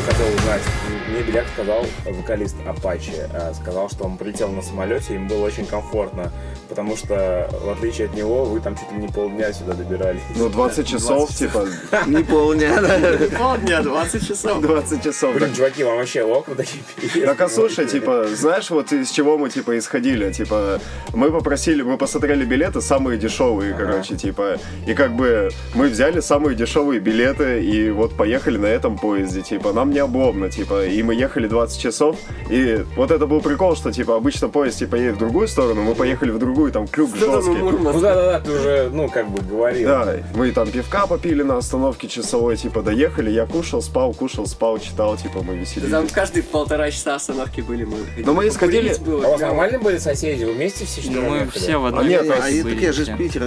[SPEAKER 1] Хотел узнать. Мне Беляк сказал, вокалист Апачи, э, сказал, что он прилетел на самолете, им было очень комфортно, потому что, в отличие от него, вы там чуть ли не полдня сюда добирались.
[SPEAKER 3] Ну, 20 часов, типа,
[SPEAKER 4] Не полдня, да.
[SPEAKER 2] Полдня, 20 часов.
[SPEAKER 3] 20 часов.
[SPEAKER 1] Блин, чуваки, вам вообще ок вот такие?
[SPEAKER 3] Так а слушай, типа, знаешь, вот из чего мы, типа, исходили? Типа, мы попросили, мы посмотрели билеты самые дешевые, короче, типа, и как бы мы взяли самые дешевые билеты и вот поехали на этом поезде, типа, нам не обломно, типа, и мы ехали 20 часов, и вот это был прикол, что, типа, обычно поезд, типа, едет в другую сторону, мы поехали в другую, там, крюк жесткий.
[SPEAKER 1] Ну да-да-да, ты уже, ну, как бы говорил.
[SPEAKER 3] Да, мы там пивка попили на остановке часовой, типа, доехали, я кушал, спал, кушал, спал, читал, типа, мы веселились.
[SPEAKER 2] Там каждые полтора часа остановки были мы.
[SPEAKER 3] Но мы исходили-
[SPEAKER 1] А у вас
[SPEAKER 2] клево.
[SPEAKER 1] нормальные были соседи? Вы вместе все
[SPEAKER 5] Ну,
[SPEAKER 1] четвером
[SPEAKER 5] мы все в одной
[SPEAKER 3] нет,
[SPEAKER 4] А и
[SPEAKER 5] были
[SPEAKER 4] так я же из. Питера.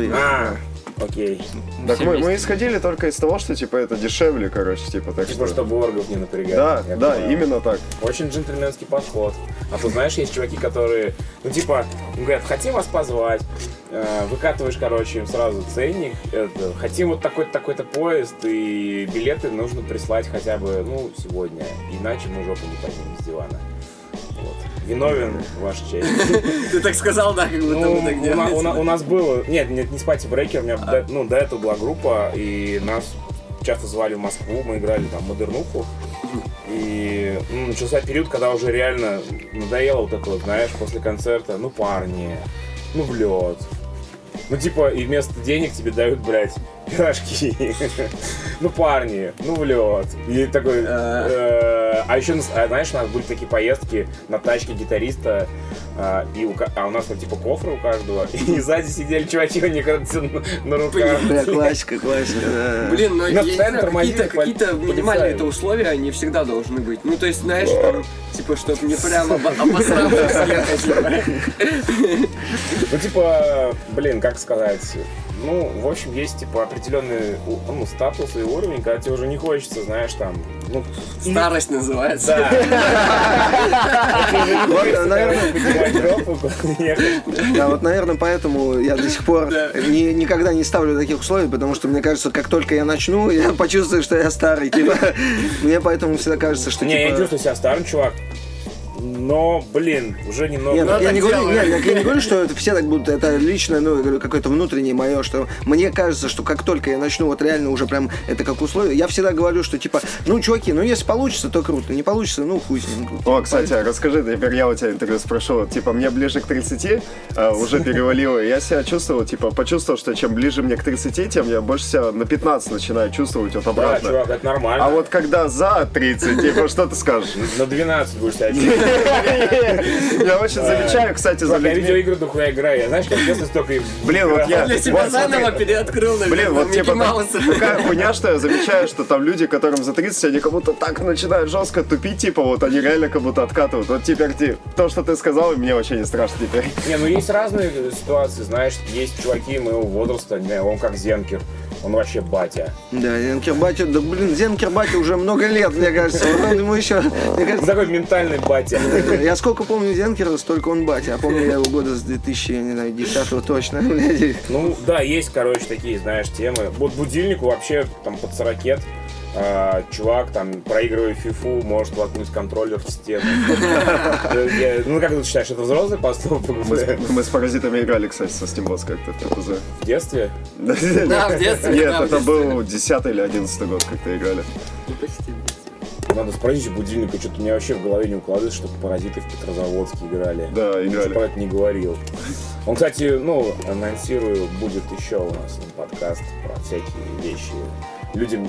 [SPEAKER 1] Окей.
[SPEAKER 3] Так мы, мы исходили только из того, что, типа, это дешевле, короче, типа, так
[SPEAKER 1] Типа,
[SPEAKER 3] что...
[SPEAKER 1] чтобы оргов не напрягать.
[SPEAKER 3] Да,
[SPEAKER 1] Я
[SPEAKER 3] да,
[SPEAKER 1] понимаю.
[SPEAKER 3] именно так.
[SPEAKER 1] Очень джентльменский подход. А то знаешь, есть чуваки, которые, ну типа, говорят, хотим вас позвать, Э, выкатываешь, короче, им сразу ценник, это, хотим вот такой-то такой-то поезд, и билеты нужно прислать хотя бы, ну, сегодня, иначе мы жопу не поднимем с дивана. Вот. Виновен, ваша честь.
[SPEAKER 2] Ты так сказал, да, как будто
[SPEAKER 1] Ну,
[SPEAKER 2] мы так
[SPEAKER 1] у, на- у на-
[SPEAKER 2] делаем.
[SPEAKER 1] у нас было... Нет, нет, не спать брейкер, у меня до, ну, до этого была группа, и нас часто звали в Москву, мы играли там модернуху. И ну, начался период, когда уже реально надоело вот это вот, знаешь, после концерта, ну, парни, ну, в лед. Ну, типа, и вместо денег тебе дают, блядь, пирожки. Ну, парни, ну, в лед. И такой... э, А еще, знаешь, у нас были такие поездки на тачке гитариста, а, и у а у нас там типа кофры у каждого, и сзади сидели чуваки, у них на- руках.
[SPEAKER 4] Да, классика, классика, да.
[SPEAKER 2] Блин, но
[SPEAKER 1] На
[SPEAKER 2] я не знаю, какие-то, какие-то минимальные это условия, они всегда должны быть. Ну, то есть, знаешь, там, типа, чтобы не прямо обо- обосравшись ехать. типа.
[SPEAKER 1] Ну, типа, блин, как сказать, ну, в общем, есть, типа, определенный ну, статус и уровень, когда тебе уже не хочется, знаешь, там, ну...
[SPEAKER 2] Старость называется.
[SPEAKER 1] Да.
[SPEAKER 4] Вот, наверное. Да, вот, наверное, поэтому я до сих пор ни- никогда не ставлю таких условий, потому что мне кажется, как только я начну, я почувствую, что я старый. Типа, мне поэтому всегда кажется, что
[SPEAKER 1] Не, я не
[SPEAKER 4] типа...
[SPEAKER 1] чувствую себя старым, чувак. Но, блин, уже немного...
[SPEAKER 4] Нет,
[SPEAKER 2] Ну,
[SPEAKER 4] я, не говорю, нет, я не говорю, что это все так будут, это личное, ну, какое-то внутреннее мое, что мне кажется, что как только я начну вот реально уже прям это как условие, я всегда говорю, что типа, ну, чуваки, ну, если получится, то круто, не получится, ну, хуй с ним.
[SPEAKER 3] О, кстати, а расскажи, теперь я у тебя интервью спрошу. Типа, мне ближе к 30, а, уже перевалило, я себя чувствовал, типа, почувствовал, что чем ближе мне к 30, тем я больше себя на 15 начинаю чувствовать вот
[SPEAKER 1] Да,
[SPEAKER 3] обратно.
[SPEAKER 1] чувак, это нормально.
[SPEAKER 3] А вот когда за 30, типа, что ты скажешь?
[SPEAKER 1] На 12 будешь себя.
[SPEAKER 3] Я очень замечаю, кстати, за
[SPEAKER 1] Чувак, я
[SPEAKER 3] людьми.
[SPEAKER 1] видеоигры дохуя играю. Я знаешь, как честно столько и
[SPEAKER 3] Блин, вот я...
[SPEAKER 2] Для
[SPEAKER 3] смотри.
[SPEAKER 2] заново переоткрыл,
[SPEAKER 3] Блин, вот типа такая хуйня, что я замечаю, что там люди, которым за 30, они как будто так начинают жестко тупить, типа вот они реально как будто откатывают. Вот теперь ты, то, что ты сказал, мне вообще не страшно теперь.
[SPEAKER 1] Не, ну есть разные ситуации, знаешь, есть чуваки моего возраста, не он как Зенкер, он вообще батя.
[SPEAKER 4] Да, Зенкер Батя, да, блин, Зенкер Батя уже много лет, мне кажется, он ему еще, мне кажется,
[SPEAKER 1] такой ментальный батя.
[SPEAKER 4] Я сколько помню Зенкера, столько он батя. А помню я его года с 2000, я не знаю, 10 точно.
[SPEAKER 1] Ну, да, есть, короче, такие, знаешь, темы. Вот будильнику вообще там под 40 а, чувак, там, проигрывая фифу, может воткнуть контроллер в стену. Ну, как ты считаешь, это взрослый поступок
[SPEAKER 3] Мы с, паразитами играли, кстати, со Steambox как-то в
[SPEAKER 1] детстве?
[SPEAKER 2] Да, в детстве,
[SPEAKER 3] Нет, это был 10 или 11 год, как-то играли.
[SPEAKER 1] Надо спросить у будильника, что-то у меня вообще в голове не укладывается, чтобы паразиты в Петрозаводске играли.
[SPEAKER 3] Да, играли.
[SPEAKER 1] же про это не говорил. Он, кстати, ну, анонсирую, будет еще у нас подкаст про всякие вещи. Людям,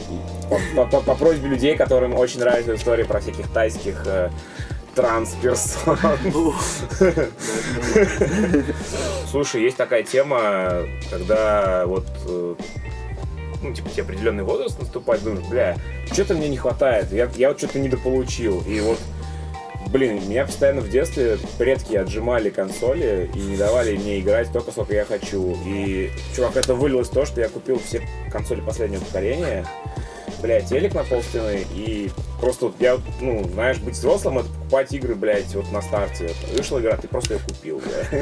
[SPEAKER 1] по, по- по просьбе людей, которым очень нравится история про всяких тайских э, трансперсон. Слушай, есть такая тема, когда вот э, ну, типа, тебе определенный возраст наступает, думаешь, бля, что-то мне не хватает, я, я вот что-то недополучил. И вот, блин, меня постоянно в детстве предки отжимали консоли и не давали мне играть столько, сколько я хочу. И, чувак, это вылилось то, что я купил все консоли последнего поколения, блядь, телек на полстены, и просто вот я, вот, ну, знаешь, быть взрослым, это покупать игры, блядь, вот на старте. Вышла игра, ты просто ее купил, бля.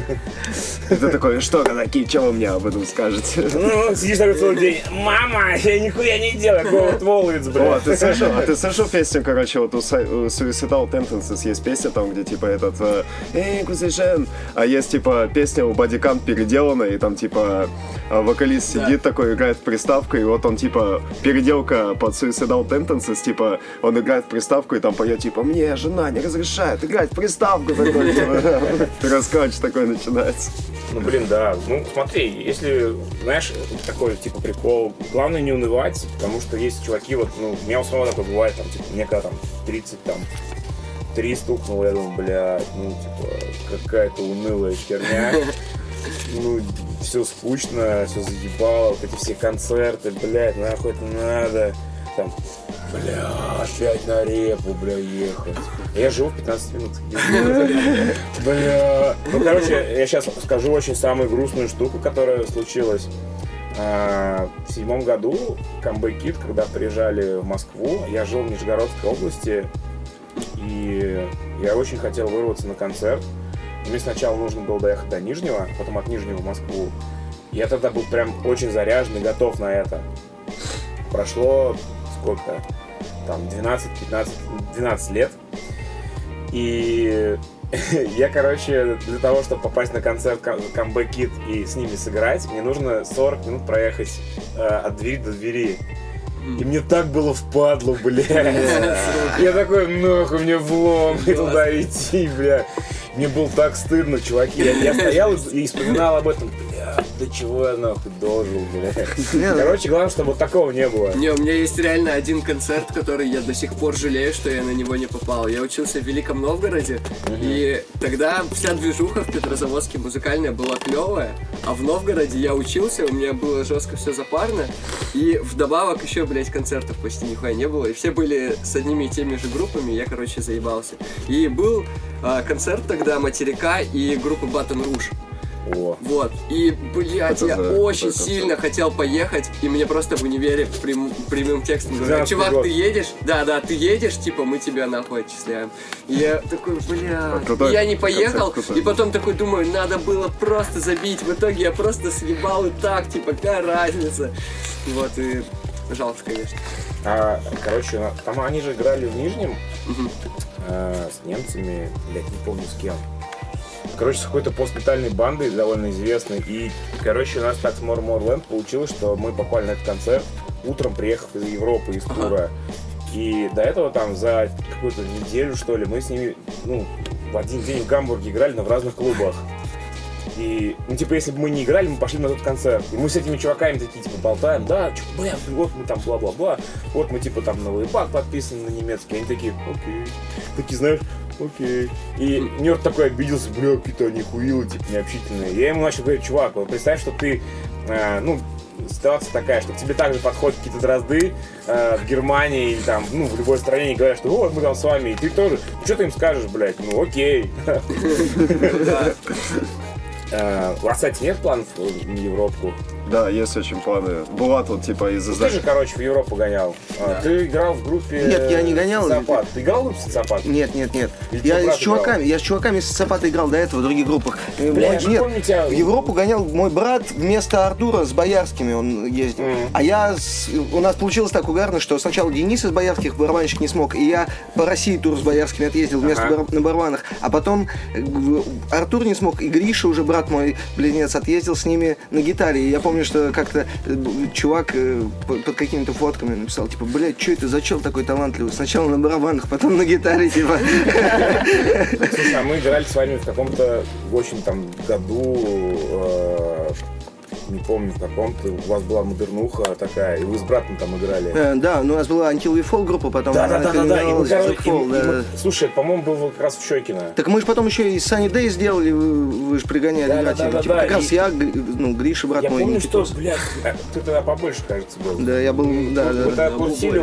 [SPEAKER 3] И ты такой, что, казаки, что вы мне об этом скажете?
[SPEAKER 1] Ну, сидишь такой целый день, мама, я нихуя не делаю, какой вот волоец,
[SPEAKER 3] О, ты слышал, а ты слышал песню, короче, вот у Suicidal Tendencies есть песня там, где типа этот э, Эй, Кузишен, а есть типа песня у Бодикан переделана, и там типа э, вокалист сидит такой, играет в приставку, и вот он типа переделка под Suicidal Tendencies, типа он играет в приставку, и там поет типа мне жена не разрешает играть в приставку, такой, типа, раскач такой начинается.
[SPEAKER 1] Ну, блин, да. Ну, смотри, если, знаешь, такой, типа, прикол, главное не унывать, потому что есть чуваки, вот, ну, у меня у самого такое бывает, там, типа, мне когда там 30, там, три стукнуло, я думаю, блядь, ну, типа, какая-то унылая херня. Ну, все скучно, все заебало, вот эти все концерты, блядь, нахуй это надо. Там, бля, опять на репу, бля, ехать. Я живу в 15 минут. Бля. Ну, короче, я сейчас скажу очень самую грустную штуку, которая случилась. А, В седьмом году Камбэй Кит, когда приезжали в Москву, я жил в Нижегородской области, и я очень хотел вырваться на концерт. Мне сначала нужно было доехать до Нижнего, потом от Нижнего в Москву. Я тогда был прям очень заряжен и готов на это. Прошло сколько? Там 12, 15, 12 лет. И я, короче, для того, чтобы попасть на концерт Comeback Kid и с ними сыграть, мне нужно 40 минут проехать э, от двери до двери. И мне так было впадло, блядь. Я такой, нахуй мне влом и туда идти, бля. Мне было так стыдно, чуваки. Я, я стоял и вспоминал об этом. До чего я нахуй должен, бля. Короче, главное, чтобы вот такого не было.
[SPEAKER 2] Не, у меня есть реально один концерт, который я до сих пор жалею, что я на него не попал. Я учился в Великом Новгороде, и тогда вся движуха в Петрозаводске музыкальная была клевая, а в Новгороде я учился, у меня было жестко все запарно, и вдобавок еще, блядь, концертов почти нихуя не было, и все были с одними и теми же группами, я, короче, заебался. И был а, концерт тогда Материка и группы Батон Руж.
[SPEAKER 1] О.
[SPEAKER 2] Вот. И, блядь,
[SPEAKER 3] Это
[SPEAKER 2] я
[SPEAKER 3] за-
[SPEAKER 2] очень
[SPEAKER 3] за-
[SPEAKER 2] сильно хотел поехать, и мне просто в универе прям- прямым текстом говорят,
[SPEAKER 1] 12
[SPEAKER 2] чувак,
[SPEAKER 1] год.
[SPEAKER 2] ты едешь? Да, да, ты едешь, типа, мы тебя нахуй отчисляем. И я такой, бля.
[SPEAKER 3] крутой
[SPEAKER 2] И я не поехал, и потом такой думаю, надо было просто забить. В итоге я просто съебал и так, типа, какая разница. Вот, и жалко, конечно.
[SPEAKER 1] А, короче, там они же играли в Нижнем э, с немцами, блядь, не помню с кем. Короче, с какой-то постметальной бандой довольно известной. И, короче, у нас так с More More Land получилось, что мы попали на этот концерт утром, приехав из Европы, из тура. И до этого там за какую-то неделю, что ли, мы с ними, ну, в один день в Гамбурге играли, но в разных клубах. И, ну, типа, если бы мы не играли, мы пошли на тот концерт. И мы с этими чуваками такие, типа, болтаем, да, чё, бля, вот мы там бла-бла-бла, вот мы, типа, там на лейбак подписаны на немецкий. Они такие, окей. Такие, знаешь, окей. И Нерд такой обиделся, бля, какие-то они хуилы, типа, необщительные. Я ему начал говорить, чувак, вот представь, что ты, э, ну, ситуация такая, что к тебе также подходят какие-то дрозды э, в Германии или там, ну, в любой стране и говорят, что вот мы там с вами, и ты тоже, ну, что ты им скажешь, блядь, ну, окей. Э, У вас, кстати, нет планов в Европу?
[SPEAKER 3] Да, есть очень планы. Была тут, типа, из-за...
[SPEAKER 1] Ну, Ты же, короче, в Европу гонял. А, Ты играл в группе
[SPEAKER 4] Нет, я не гонял.
[SPEAKER 1] Социопат. Ты играл в группе Социопат?
[SPEAKER 4] Нет, нет, нет.
[SPEAKER 1] Или
[SPEAKER 4] Я с чуваками, я с чуваками с социопата играл до этого в других группах.
[SPEAKER 1] Бля,
[SPEAKER 4] мой- нет,
[SPEAKER 1] помню тебя-
[SPEAKER 4] в Европу гонял мой брат вместо Артура с Боярскими он ездил.
[SPEAKER 1] Мгм.
[SPEAKER 4] А я, с- у нас получилось так угарно, что сначала Денис из Боярских барабанщик не смог, и я по России тур с Боярскими отъездил вместо
[SPEAKER 1] Ага.
[SPEAKER 4] бар- на барабанах. А потом э, Артур не смог, и Гриша уже, брат мой, близнец, отъездил с ними на гитаре. И я помню, что как-то э, чувак э, по- под какими-то фотками написал, типа, блядь, что это за чел такой талантливый? Сначала на барабанах, потом на гитаре, типа.
[SPEAKER 1] Слушай, а мы играли с вами в каком-то очень там году, э, не помню в каком-то, у вас была модернуха такая, и вы с братом там играли.
[SPEAKER 4] Э, Да, ну, у нас была Until We Fall группа, потом
[SPEAKER 1] Да, да, да, да, да. И мы, короче,
[SPEAKER 4] Fall,
[SPEAKER 1] и- и
[SPEAKER 4] да,
[SPEAKER 1] мы-
[SPEAKER 4] да.
[SPEAKER 1] слушай, по-моему, был как раз в Щекино.
[SPEAKER 4] Так мы же потом еще и Sunny Day сделали, вы, вы же пригоняли
[SPEAKER 1] Да,
[SPEAKER 4] играть.
[SPEAKER 1] да, да,
[SPEAKER 4] типа,
[SPEAKER 1] да,
[SPEAKER 4] как раз
[SPEAKER 1] и-
[SPEAKER 4] я, ну, Гриша, брат
[SPEAKER 1] Я
[SPEAKER 4] мой,
[SPEAKER 1] помню, что, блядь, ты тогда побольше, кажется, был.
[SPEAKER 4] Да, я был, да,
[SPEAKER 1] Вы
[SPEAKER 4] да.
[SPEAKER 1] тогда курсили.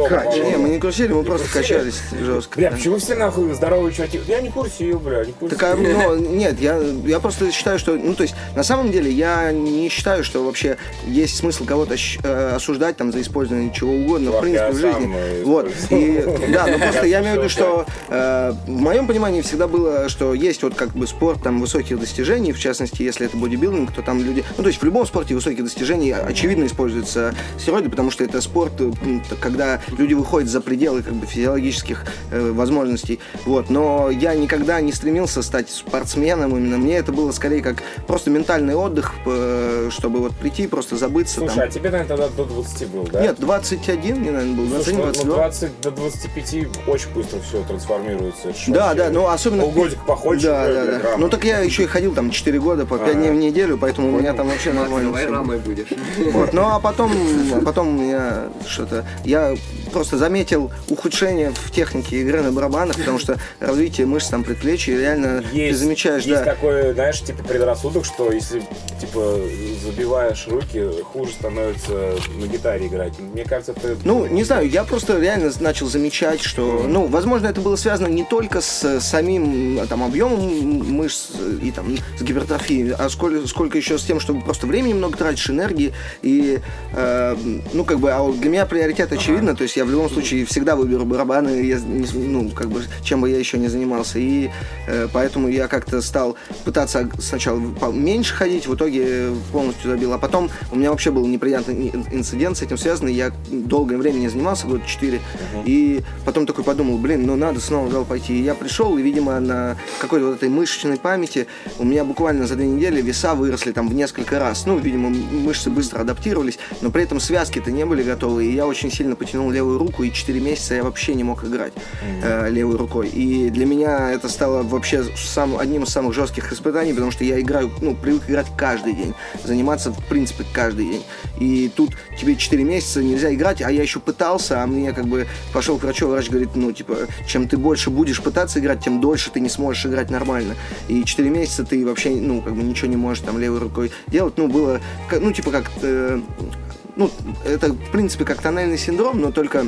[SPEAKER 4] Не, мы не курсили, мы просто качались жестко.
[SPEAKER 1] Бля, почему все нахуй здоровые чуваки? Я не курсил, бля, не курсил.
[SPEAKER 4] Так, а, ну, нет, я, я просто считаю, что, ну, то есть, на самом деле, я не считаю, что вообще есть смысл кого-то э, осуждать там за использование чего угодно,
[SPEAKER 1] Чувак,
[SPEAKER 4] в принципе, в жизни.
[SPEAKER 1] э,
[SPEAKER 4] Вот, и, да, ну просто я имею в виду, что э, в моем понимании всегда было, что есть вот как бы спорт там высоких достижений, в частности, если это бодибилдинг, то там люди, ну, то есть в любом спорте высоких достижений очевидно используются стероиды, потому что это спорт, когда люди выходят за пределы как бы физиологических э, возможностей, вот, но я никогда не стремился стать спортсменом именно, мне это было скорее как просто ментальный отдых, э, чтобы вот прийти, просто забыться
[SPEAKER 1] Слушай,
[SPEAKER 4] там.
[SPEAKER 1] а тебе, наверное, тогда до 20 был, да?
[SPEAKER 4] Нет, 21 мне, наверное, был,
[SPEAKER 1] Слушай,
[SPEAKER 4] 21,
[SPEAKER 1] ну, ну,
[SPEAKER 4] 22.
[SPEAKER 1] 20 до 25 очень быстро все трансформируется.
[SPEAKER 4] Да, да, ну особенно...
[SPEAKER 1] Полгодика походишь,
[SPEAKER 4] Да, да, да.
[SPEAKER 1] грамотно.
[SPEAKER 4] Ну так я еще и ходил там 4 года по 5
[SPEAKER 1] Ага.
[SPEAKER 4] дней в неделю, поэтому у меня там вообще нормально.
[SPEAKER 2] Давай рамой будешь.
[SPEAKER 4] Вот. Ну а потом, а потом меня что-то... Я просто заметил ухудшение в технике игры на барабанах, потому что развитие мышц там предплечья реально ты замечаешь,
[SPEAKER 1] есть
[SPEAKER 4] да.
[SPEAKER 1] такой, знаешь, типа предрассудок, что если типа забиваешь руки, хуже становится на гитаре играть. Мне кажется, это...
[SPEAKER 4] Ну, не знаю, я просто реально начал замечать, что, ну, возможно, это было связано не только с самим там объемом мышц и там с гипертрофией, а сколько, сколько еще с тем, что просто времени много тратишь, энергии и, э, ну, как бы, а вот для меня приоритет очевидно, то есть я в любом случае всегда выберу барабаны, я ну, как бы, чем бы я еще не занимался, и э, поэтому я как-то стал пытаться сначала меньше ходить, в итоге полностью забил, а потом у меня вообще был неприятный ин- инцидент с этим связанный, я долгое время не занимался, год 4, и потом такой подумал, блин, ну надо снова в зал пойти, и я пришел, и, видимо, на какой-то вот этой мышечной памяти у меня буквально за две недели веса выросли там в несколько раз, ну, видимо, мышцы быстро адаптировались, но при этом связки-то не были готовы, и я очень сильно потянул левую руку, и 4 месяца я вообще не мог играть э, левой рукой, и для меня это стало вообще сам, одним из самых жестких испытаний, потому что я играю, ну, привык играть каждый день, заниматься, в принципе, каждый день, и тут тебе 4 месяца нельзя играть, а я еще пытался, а мне как бы пошел к врачу, врач говорит, ну, типа, чем ты больше будешь пытаться играть, тем дольше ты не сможешь играть нормально. И 4 месяца ты вообще, ну, как бы ничего не можешь там левой рукой делать. Ну, было, ну, типа, как ну, это, в принципе, как тоннельный синдром, но только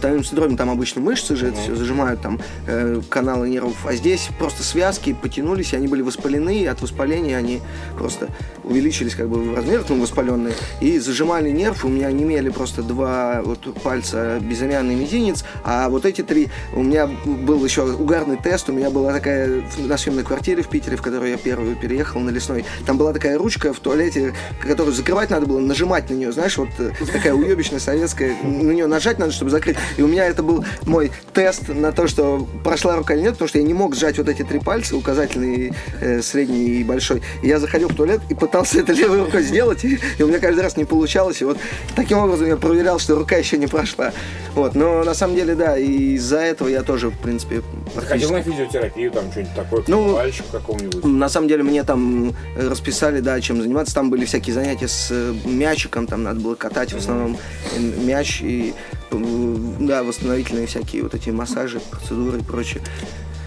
[SPEAKER 4] вторым синдроме там обычно мышцы же это все зажимают, там э, каналы нервов, а здесь просто связки потянулись, и они были воспалены, и от воспаления они просто увеличились как бы в размерах, ну, воспаленные, и зажимали нерв, у меня не имели просто два вот пальца безымянный мизинец, а вот эти три, у меня был еще угарный тест, у меня была такая на съемной квартире в Питере, в которую я первую переехал на лесной, там была такая ручка в туалете, которую закрывать надо было, нажимать на нее, знаешь, вот э, такая уебищная советская, на нее нажать надо, чтобы закрыть, и у меня это был мой тест на то, что прошла рука или нет, потому что я не мог сжать вот эти три пальца, указательный, э, средний и большой. И я заходил в туалет и пытался это левой рукой сделать, и, и у меня каждый раз не получалось. И вот таким образом я проверял, что рука еще не прошла. Вот, но на самом деле, да, и из-за этого я тоже, в принципе,
[SPEAKER 1] Ходил на физиотерапию, там что-нибудь такое,
[SPEAKER 4] Ну,
[SPEAKER 1] к мальчику какому-нибудь.
[SPEAKER 4] на самом деле мне там э, расписали, да, чем заниматься. Там были всякие занятия с э, мячиком, там надо было катать в основном э, мяч и да, восстановительные всякие вот эти массажи, процедуры и прочее.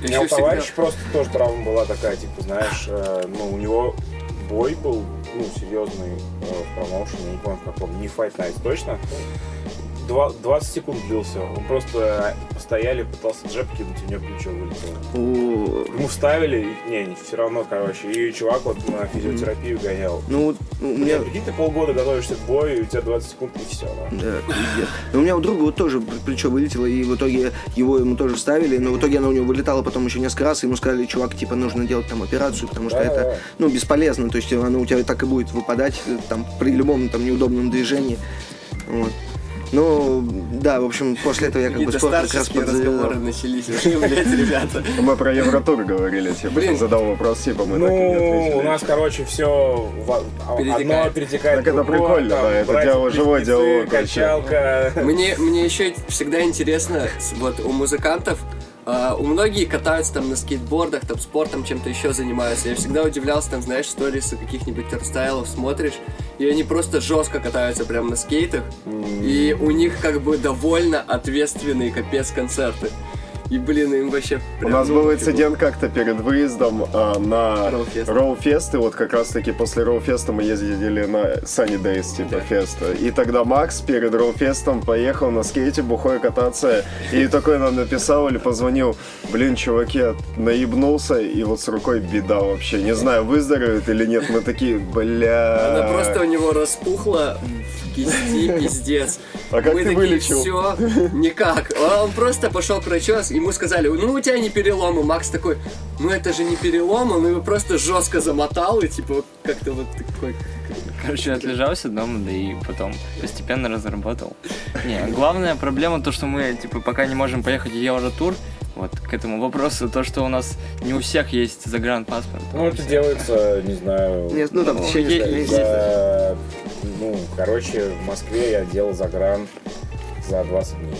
[SPEAKER 1] У меня у товарища просто тоже травма была такая, типа, знаешь, э, ну, у него бой был, ну, серьезный э, в промоушене, не помню в каком, не Fight Night точно. Два- 20 секунд длился. Он просто постояли, пытался джеб кинуть, и у него плечо вылетело. Ему вставили, и- не, все равно, короче. И чувак вот на физиотерапию гонял.
[SPEAKER 4] Ну, вот у меня...
[SPEAKER 1] Прикинь, ты полгода готовишься к бою, и у тебя 20 секунд, и все. Да.
[SPEAKER 4] Да, у меня у друга вот тоже плечо вылетело, и в итоге его ему тоже вставили, но в итоге оно у него вылетало потом еще несколько раз, и ему сказали, чувак, типа, нужно делать там операцию, потому что
[SPEAKER 1] Да,
[SPEAKER 4] это,
[SPEAKER 1] да.
[SPEAKER 4] ну, бесполезно, то есть оно у тебя так и будет выпадать, э, там, при любом там неудобном движении. Вот. Ну, да, в общем, после этого я как бы спорт как раз
[SPEAKER 2] старческие разговоры начались вообще, блядь, ребята.
[SPEAKER 3] Мы про Евротур говорили, типа,
[SPEAKER 2] Блин.
[SPEAKER 3] задал вопрос, типа, мы так и не
[SPEAKER 1] Ну,
[SPEAKER 3] ответили.
[SPEAKER 1] у нас, короче, все
[SPEAKER 2] Перетекает.
[SPEAKER 1] одно перетекает
[SPEAKER 3] Так это
[SPEAKER 1] в
[SPEAKER 3] прикольно,
[SPEAKER 1] там,
[SPEAKER 3] да, это живой
[SPEAKER 1] близнецы,
[SPEAKER 3] диалог вообще.
[SPEAKER 1] Качалка.
[SPEAKER 2] Мне, мне еще всегда интересно, вот у музыкантов, а, у многих катаются там на скейтбордах, там спортом чем-то еще занимаются. Я всегда удивлялся, там, знаешь, сторисы каких-нибудь терстайлов смотришь, и они просто жестко катаются прямо на скейтах, и у них как бы довольно ответственные капец концерты. И, блин, им вообще
[SPEAKER 3] У нас был инцидент как-то перед выездом а, на
[SPEAKER 2] Роуфест.
[SPEAKER 3] И вот как раз-таки после Роуфеста мы ездили на Sunny Days, типа, фест. И тогда Макс перед Роуфестом поехал на скейте бухой кататься, и такой нам написал или позвонил, блин, чуваки, наебнулся, и вот с рукой беда вообще. Не знаю, выздоровеет или нет, мы такие, бля...
[SPEAKER 2] Она просто у него распухла кисти, пиздец.
[SPEAKER 3] А как
[SPEAKER 2] Мы
[SPEAKER 3] ты
[SPEAKER 2] такие,
[SPEAKER 3] вылечил?
[SPEAKER 2] Все, никак. А Он просто пошел к врачу, ему сказали, ну у тебя не переломы. Макс такой, ну это же не перелом, он его просто жестко замотал и типа как-то вот такой.
[SPEAKER 5] Короче, отлежался дома, да и потом постепенно разработал. Не, главная проблема то, что мы, типа, пока не можем поехать в Евротур, вот к этому вопросу, то, что у нас не у всех есть загранпаспорт.
[SPEAKER 1] Ну, это делается, не знаю,
[SPEAKER 4] Нет, ну там
[SPEAKER 5] Ну,
[SPEAKER 4] течение
[SPEAKER 5] е-
[SPEAKER 4] ста- месяцев.
[SPEAKER 1] за... Ну, короче, в Москве я делал загран за 20 дней.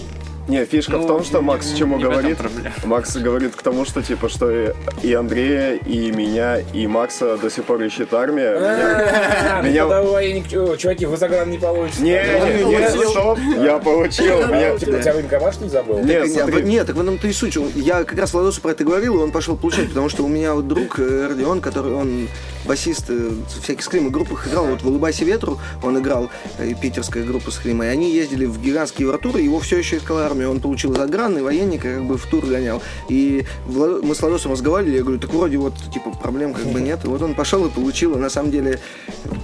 [SPEAKER 3] Не, фишка в
[SPEAKER 5] Ну,
[SPEAKER 3] том, что
[SPEAKER 5] не-
[SPEAKER 3] Макс чему
[SPEAKER 5] не в этом
[SPEAKER 3] говорит. Макс говорит к тому, что типа, что и, и Андрея, и меня, и Макса до сих пор ищет армия. Меня-
[SPEAKER 1] А,
[SPEAKER 3] Меня-
[SPEAKER 1] ну, Чуваки, вы загран не получите.
[SPEAKER 3] Не, не, не, стоп, я получил.
[SPEAKER 1] Типа, у тебя военкомат не забыл?
[SPEAKER 3] Нет,
[SPEAKER 4] Так, Нет, так в этом-то и суть. Я как раз Владосу про это говорил, и он пошел получать, потому что у меня вот друг э, Родион, который он басист э, всяких скримы группах играл, вот в «Улыбайся ветру» он играл, э, питерская группа скрима, и они ездили в гигантские евротуры, его все еще искала армия, он получил загранный военник, как бы в тур гонял. И мы с Владосом разговаривали, я говорю, так вроде вот, типа, проблем как бы нет, и вот он пошел и получил, и на самом деле...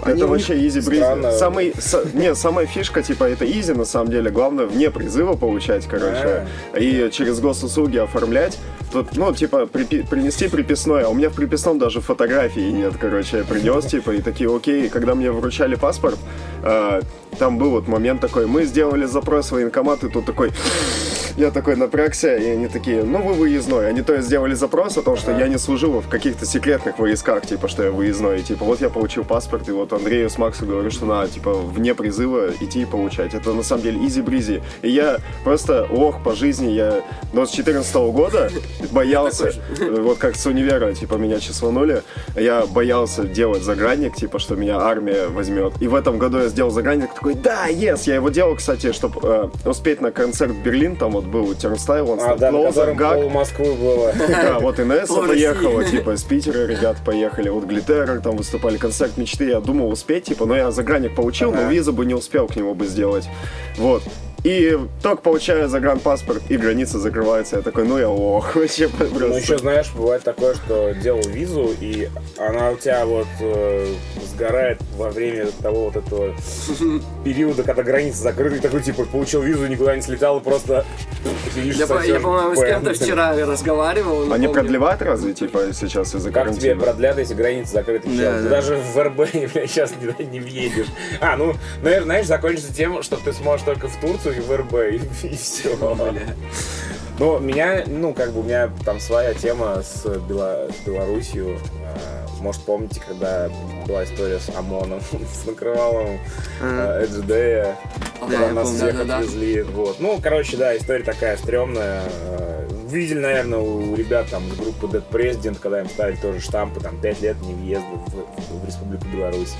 [SPEAKER 4] они
[SPEAKER 3] Это вообще изи бриз. Самый, с- не, самая фишка, типа, это изи, на самом деле. Главное, вне призыва получать, короче. И через госуслуги оформлять. Тут, ну, типа, припи- принести приписной. А у меня в приписном даже фотографии нет, короче. Я принес, типа, и такие, окей. Когда мне вручали паспорт, э, там был вот момент такой, мы сделали запрос в военкомат, и тут такой... Я такой напрягся, и они такие, ну вы выездной. Они то есть сделали запрос о том, что я не служил в каких-то секретных войсках, типа, что я выездной. И, типа, вот я получил паспорт, и вот Андрею с Максу говорю, что надо, типа, вне призыва идти и получать. Это на самом деле изи-бризи. И я просто лох по жизни. Я ну, с 14 года боялся, вот как с универа, типа, меня числанули, я боялся делать загранник, типа, что меня армия возьмет. И в этом году я сделал загранник, такой, да, yes! Я его делал, кстати, чтобы успеть на концерт в Берлин, там вот был Тернстайл, он
[SPEAKER 1] А, да,
[SPEAKER 3] Gag.
[SPEAKER 1] пол Москвы было.
[SPEAKER 3] Да, вот Инесса
[SPEAKER 2] Пол
[SPEAKER 3] поехала, типа, из Питера ребят поехали, вот Глиттерер там выступали, концерт мечты, я думал успеть, типа, но я загранник получил, но визу бы не успел к нему бы сделать. Вот. И только получаю загранпаспорт, и граница закрывается. Я такой, ну я лох. Вообще просто.
[SPEAKER 1] Ну, еще, знаешь, бывает такое, что делал визу, и она у тебя вот э, сгорает во время того вот этого периода, когда граница закрыта, и такой, типа, получил визу, никуда не слетал, и просто сидишь
[SPEAKER 2] Я, по- я, по-моему, с кем-то вчера разговаривал.
[SPEAKER 3] Они
[SPEAKER 2] помню.
[SPEAKER 3] продлевают разве, типа, сейчас из-за
[SPEAKER 1] Как тебе продлят, если границы закрыты?
[SPEAKER 4] Да, да.
[SPEAKER 1] даже в РБ, блядь, сейчас не, не въедешь. А, ну, наверное, знаешь, закончится тем, что ты сможешь только в Турцию и в РБ, и, все. Ну, меня, ну, как бы у меня там своя тема с, Бела- с Белоруссию. А, Может, помните, когда была история с ОМОНом, с накрывалом
[SPEAKER 4] А.
[SPEAKER 1] Эджидея,
[SPEAKER 2] Ага,
[SPEAKER 1] когда нас
[SPEAKER 4] помню.
[SPEAKER 1] всех отвезли. Вот. Ну, короче, да, история такая стрёмная. Э, Видели, наверное, у ребят там из группы Dead President, когда им ставили тоже штампы, там, 5 лет не въезда в, в Республику Беларусь.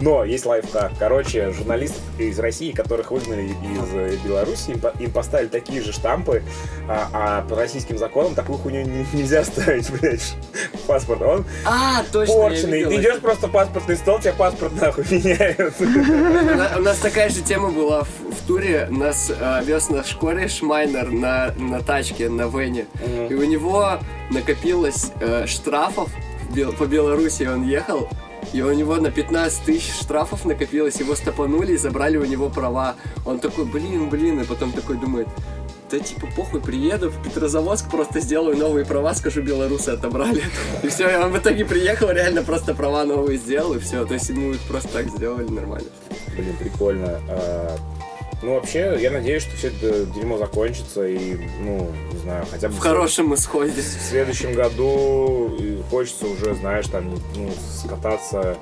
[SPEAKER 1] Но есть лайфхак. Короче, журналистов из России, которых выгнали из э, Беларуси, им, им поставили такие же штампы, а, а по российским законам такую хуйню не- нельзя ставить, блядь, в паспорт. Он
[SPEAKER 2] А, точно,
[SPEAKER 1] порченный. Ты идешь просто в паспортный стол, тебе паспорт нахуй меняют.
[SPEAKER 2] У на- У нас такая же тема была в, туре. Нас э, вез наш кореш Майнер на, на тачке, на Вене. И у него накопилось э, штрафов по Беларуси. Он ехал, и у него на 15 тысяч штрафов накопилось. Его стопанули и забрали у него права. Он такой, блин, блин, и потом такой думает, да типа похуй, приеду в Петрозаводск, просто сделаю новые права, скажу, белорусы отобрали. И все, и он в итоге приехал, реально просто права новые сделал, и все. То есть ему их просто так сделали нормально.
[SPEAKER 1] Блин, прикольно. Ну, вообще, я надеюсь, что все это дерьмо закончится и, ну, не знаю, хотя бы
[SPEAKER 2] В хорошем исходе.
[SPEAKER 1] в следующем году хочется уже, знаешь, там, ну, скататься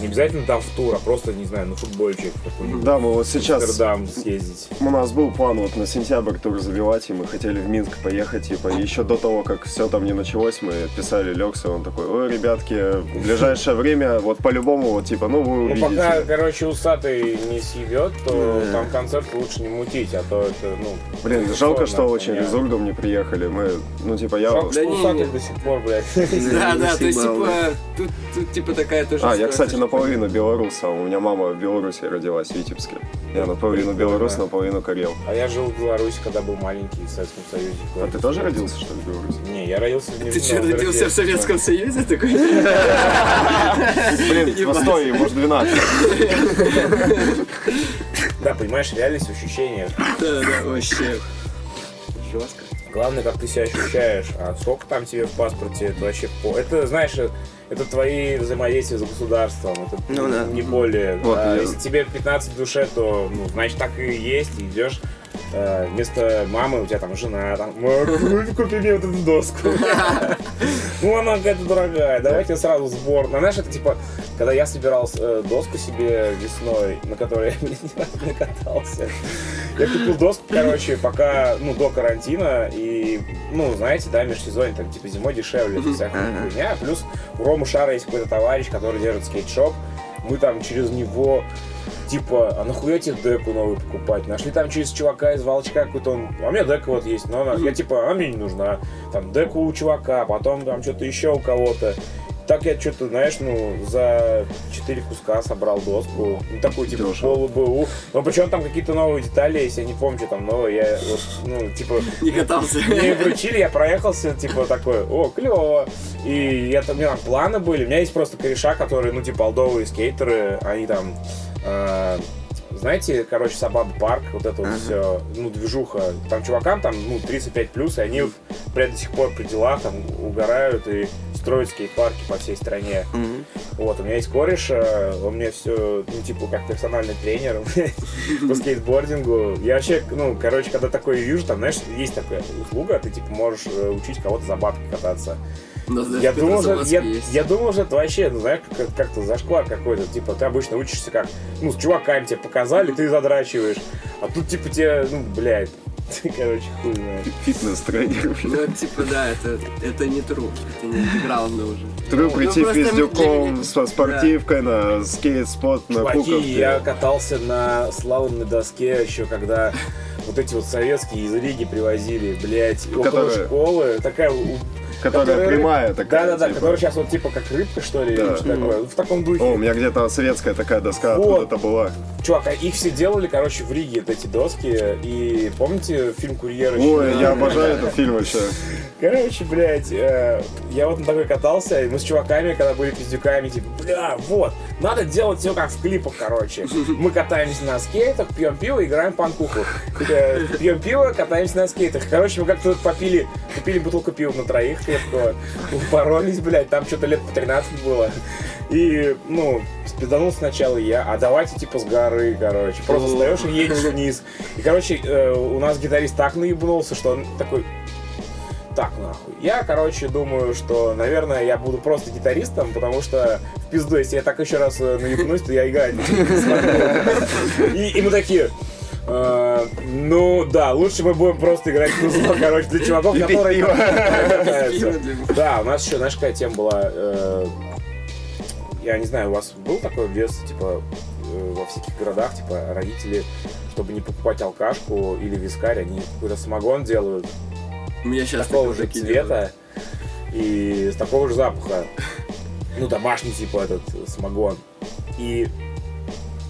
[SPEAKER 1] не обязательно там в тур, а просто, не знаю, на футбольчик какой-нибудь.
[SPEAKER 3] Да, мы вот
[SPEAKER 1] В
[SPEAKER 3] сейчас
[SPEAKER 1] Амстердам съездить.
[SPEAKER 3] У нас был план вот на сентябрь тур забивать, и мы хотели в Минск поехать, типа, еще до того, как все там не началось, мы писали Лексу, он такой, ой, ребятки, в ближайшее время, вот по-любому, вот, типа, ну, вы
[SPEAKER 1] Ну,
[SPEAKER 3] увидите.
[SPEAKER 1] пока, короче, усатый не съебет, то там концерт лучше не мутить, а то это, ну...
[SPEAKER 3] Блин, жалко, что очень резургом не приехали, мы, ну, типа, я...
[SPEAKER 1] Жалко, что
[SPEAKER 2] Да не,
[SPEAKER 1] усатый
[SPEAKER 2] не.
[SPEAKER 1] до сих пор, блядь.
[SPEAKER 2] Да, да, то есть, типа, тут, типа, такая тоже
[SPEAKER 3] А, я, кстати, наполовину белоруса, у меня мама в Беларуси родилась, в Витебске. Я наполовину белорус, наполовину карел.
[SPEAKER 1] А я жил в Беларуси, когда был маленький, в Советском Союзе.
[SPEAKER 3] А ты тоже родился, что ли, в Беларуси?
[SPEAKER 1] Не, я родился в
[SPEAKER 2] Ты что, родился в Советском Союзе такой?
[SPEAKER 3] Блин, в. Ростове, может, 12.
[SPEAKER 1] Да, понимаешь, реальность ощущения.
[SPEAKER 2] Да, да, вообще. Жестко.
[SPEAKER 1] Главное, как ты себя ощущаешь. А сколько там тебе в паспорте, это вообще... по- Это, знаешь, это твои взаимодействия с государством. Это
[SPEAKER 4] Ну да.
[SPEAKER 1] не более.
[SPEAKER 3] Вот,
[SPEAKER 1] А
[SPEAKER 3] я-
[SPEAKER 1] Если тебе 15 в душе, то, ну, значит, так и есть. И идешь э, вместо мамы у тебя там жена, там, «Ма, купи мне вот эту доску. Ну, она какая-то дорогая, давайте сразу сбор. Ну, знаешь, это типа, когда я собирал э, доску себе весной, на которой я ни разу не катался, я купил доску, короче, пока, ну, до карантина, и, ну, знаете, да, межсезонье, там, типа, зимой дешевле, всякая хуйня. Плюс у Ромы Шара есть какой-то товарищ, который держит скейт-шоп, мы там через него типа, а нахуя тебе деку новую покупать? Нашли там через чувака из волчка какой-то он, а у меня дека вот есть, но она, я типа, а мне не нужна. Там деку у чувака, потом там что-то еще у кого-то. Так я что-то, знаешь, ну, за 4 куска собрал доску. Ну, такую, типа,
[SPEAKER 3] Дешево.
[SPEAKER 1] полу БУ. Но причем там какие-то новые детали, если я не помню, что там новое. Я вот, ну, типа,
[SPEAKER 2] Не катался.
[SPEAKER 1] мне вручили, я проехался, типа, такой, о, клево. И я там, у меня там планы были. У меня есть просто кореша, которые, ну, типа, олдовые скейтеры, они там, знаете, короче, Сабаба парк, вот это вот все, ну, движуха. Там чувакам там, ну, 35 плюс, и они, вот, блядь, до сих пор при делах там угорают и строят скейт-парки по всей стране. Вот, у меня есть кореш, э, он мне все, ну, типа, как персональный тренер по скейтбордингу. Я вообще, ну, короче, когда такое вижу, там, знаешь, есть такая услуга, ты, типа, можешь э, учить кого-то за бабки кататься. Я думал, что,
[SPEAKER 2] Петрозаводске
[SPEAKER 1] я,
[SPEAKER 2] есть.
[SPEAKER 1] я думал, что это вообще, ну, знаешь, как- как-то зашквар какой-то. Типа, ты обычно учишься как, ну, с чуваками тебе показали, ты задрачиваешь. А тут, типа, тебе, ну, блядь, короче, хуй знает.
[SPEAKER 3] Фитнес-тренер.
[SPEAKER 2] Ну, типа, да, это, это не тру, это не андеграундно уже.
[SPEAKER 3] Тру
[SPEAKER 2] Ну,
[SPEAKER 3] прийти
[SPEAKER 2] просто
[SPEAKER 3] пиздюком
[SPEAKER 2] для-
[SPEAKER 3] со спортивкой на скейт-спот на
[SPEAKER 1] Чуваки,
[SPEAKER 3] Куковке.
[SPEAKER 1] я катался на слаломной доске еще, когда вот эти вот советские из Риги привозили, блядь, около
[SPEAKER 3] Которые-
[SPEAKER 1] школы. Такая у-
[SPEAKER 3] Которая прямая такая,
[SPEAKER 1] Да-да-да,
[SPEAKER 3] типа.
[SPEAKER 1] которая сейчас вот типа как рыбка, что ли, или
[SPEAKER 3] Да.
[SPEAKER 1] что такое. В таком духе.
[SPEAKER 3] О, у меня где-то советская такая доска
[SPEAKER 1] Вот.
[SPEAKER 3] откуда-то была.
[SPEAKER 1] Чувак, а их все делали, короче, в Риге, вот эти доски. И помните фильм «Курьер»?
[SPEAKER 3] Ой, я обожаю этот фильм вообще.
[SPEAKER 1] Короче, блядь, э, я вот на такой катался, и мы с чуваками, когда были пиздюками, типа, бля, вот, надо делать все как в клипах, короче. Мы катаемся на скейтах, пьем пиво, играем панкуху. Э, Пьем пиво, катаемся на скейтах. Короче, мы как-то попили, купили бутылку пива на троих крепкого, упоролись, блядь, там что-то лет по 13 было. И, ну, спизданул сначала я, а давайте типа с горы, короче. Просто встаешь и едешь вниз. И, короче, э, у нас гитарист так наебнулся, что он такой, так нахуй. Я, короче, думаю, что, наверное, я буду просто гитаристом, потому что в пизду, если я так еще раз э, наебнусь, то я играть. И, и мы такие, «Э, ну да, лучше мы будем просто играть в музло, короче, для чуваков, которые. Да, у нас еще, знаешь, какая тема была, э, я не знаю, у вас был такой в детстве, типа, э, во всяких городах, типа, родители, чтобы не покупать алкашку или вискарь, они какой-то самогон делают,
[SPEAKER 2] У меня сейчас
[SPEAKER 1] такого же цвета и с такого же запаха. Ну, домашний, типа, этот самогон. И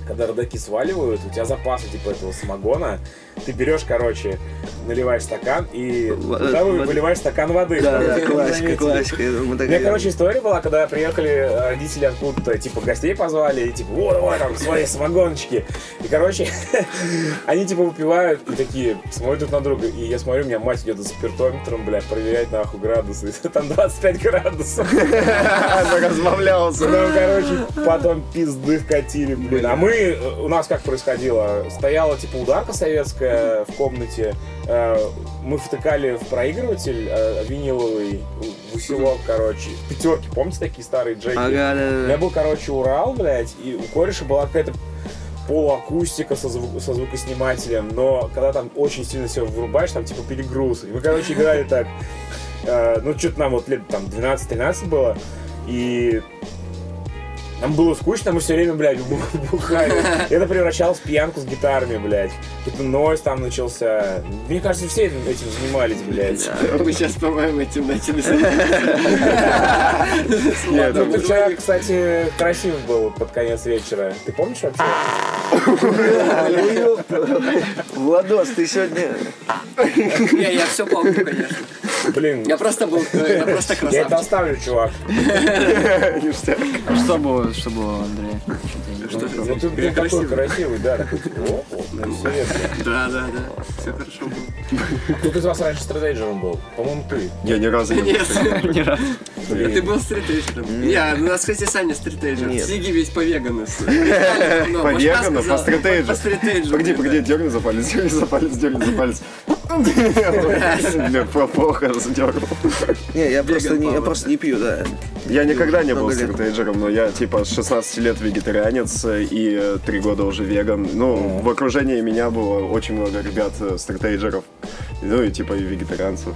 [SPEAKER 1] когда родаки сваливают, у тебя запасы, типа, этого самогона, ты берешь, короче, наливаешь стакан и туда вы-
[SPEAKER 4] воды.
[SPEAKER 1] выливаешь стакан воды.
[SPEAKER 4] Да, да, классика, классика.
[SPEAKER 1] У меня, короче, история была, когда приехали родители откуда-то, типа, гостей позвали, и типа, о, давай там свои самогоночки. И, короче, они, типа, выпивают и такие, смотрят друг на друга. И я смотрю, у меня мать идет за спиртометром, блядь, проверять, нахуй, градусы. Там 25 градусов.
[SPEAKER 3] Разбавлялся.
[SPEAKER 1] Ну, короче, потом пизды вкатили, блин. А мы, э, у нас как происходило? Стояла, типа, ударка советская в комнате. э, Мы втыкали в проигрыватель э, виниловый в усилок, короче. Пятерки, помните такие старые джеки?
[SPEAKER 4] Ага, да,
[SPEAKER 1] У
[SPEAKER 4] да,
[SPEAKER 1] меня
[SPEAKER 4] да.
[SPEAKER 1] был, короче, Урал, блядь, и у кореша была какая-то полуакустика со, зву- со звукоснимателем, но когда там очень сильно все врубаешь, там типа перегруз. И мы, короче, играли так, э, ну, что-то нам вот лет там 12-13 было, и нам было скучно, мы все время, блядь, бу- бухали. Это превращалось в пьянку с гитарами, блядь. Какой-то нойз там начался. Мне кажется, все этим этим занимались, блядь.
[SPEAKER 2] Мы сейчас, по-моему, этим начали
[SPEAKER 3] Нет,
[SPEAKER 1] Ну, ты вчера, кстати, красив был под конец вечера. Ты помнишь вообще?
[SPEAKER 4] Владос, ты сегодня...
[SPEAKER 2] Не, я все помню, конечно.
[SPEAKER 1] Блин,
[SPEAKER 2] Я просто был, э, я просто
[SPEAKER 1] я это
[SPEAKER 2] красавчик.
[SPEAKER 1] оставлю, чувак.
[SPEAKER 5] А что было, что было, не
[SPEAKER 1] Ну ты такой
[SPEAKER 2] красивый.
[SPEAKER 1] красивый, да.
[SPEAKER 2] Да, да, да. Все хорошо было.
[SPEAKER 1] Кто из вас раньше стратейджером был? По-моему, ты.
[SPEAKER 3] Я ни разу не был.
[SPEAKER 2] Нет,
[SPEAKER 5] Ни разу.
[SPEAKER 2] ты был стритейджером. Я, у нас, кстати, Саня стритейджер. Сиги весь по вегану.
[SPEAKER 3] По вегану, по стритейджу.
[SPEAKER 2] По стритейджу.
[SPEAKER 3] Погоди, погоди, дерни за палец, дерни за палец, дерни за палец. Бля, плохо раздернул.
[SPEAKER 4] Не, я просто не, я просто не пью, да.
[SPEAKER 3] Я никогда не был стратейджером, но я типа с 16 лет вегетарианец э, и 3 года уже веган. Ну, в окружении меня было очень много ребят э, стратейджеров. Ну и типа и вегетарианцев.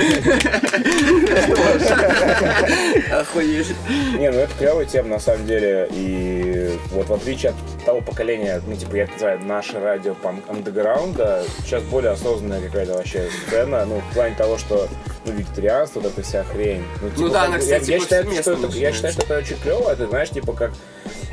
[SPEAKER 2] Охуеть.
[SPEAKER 1] Не, ну это клевая тема на самом деле. И вот в отличие от того поколения, ну типа я называю наше радио панк андеграунда, сейчас более осознанная какая-то вообще сцена, ну в плане того, что ну, вегетарианство, вот эта вся хрень. Ну, типа,
[SPEAKER 2] да,
[SPEAKER 1] как
[SPEAKER 2] она, кстати,
[SPEAKER 1] я, я считаю, что это, я считаю, что это очень клево. Это знаешь, типа как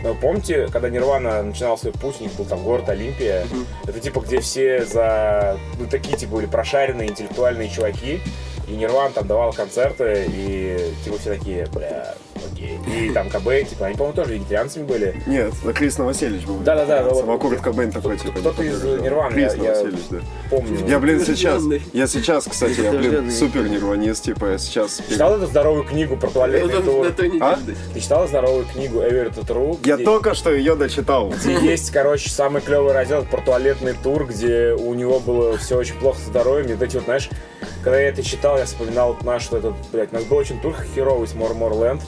[SPEAKER 1] ну, помните, когда Нирвана начинал свой путь, у них был там город Олимпия. Это типа, где все за... Ну, такие, типа, были прошаренные интеллектуальные чуваки. И Нирван там давал концерты, и типа все такие, бля, окей. И там Кобейн, типа, они, по-моему, тоже вегетарианцами были.
[SPEAKER 3] Нет, это Крис Новосельевич был.
[SPEAKER 1] Да-да-да, вот-
[SPEAKER 3] Сама Курт Кобейн такой, типа.
[SPEAKER 1] Кто-то из Нирваны,
[SPEAKER 3] Крис Новосельевич, да.
[SPEAKER 1] Помню.
[SPEAKER 3] Я, блин, сейчас, я сейчас, кстати, я, блин, супер нирванист, типа, я сейчас...
[SPEAKER 1] Читал эту здоровую книгу про туалетный
[SPEAKER 2] он
[SPEAKER 1] тур?
[SPEAKER 3] А?
[SPEAKER 1] Ты читал здоровую книгу Эверетта Тру?
[SPEAKER 3] Я только что ее дочитал.
[SPEAKER 1] Где есть, короче, самый клевый раздел про туалетный тур, где у него было все очень плохо со здоровьем. И вот эти вот, знаешь, когда я это читал, я вспоминал наш, что этот, блядь, у нас был очень тур херовый с Морморленд,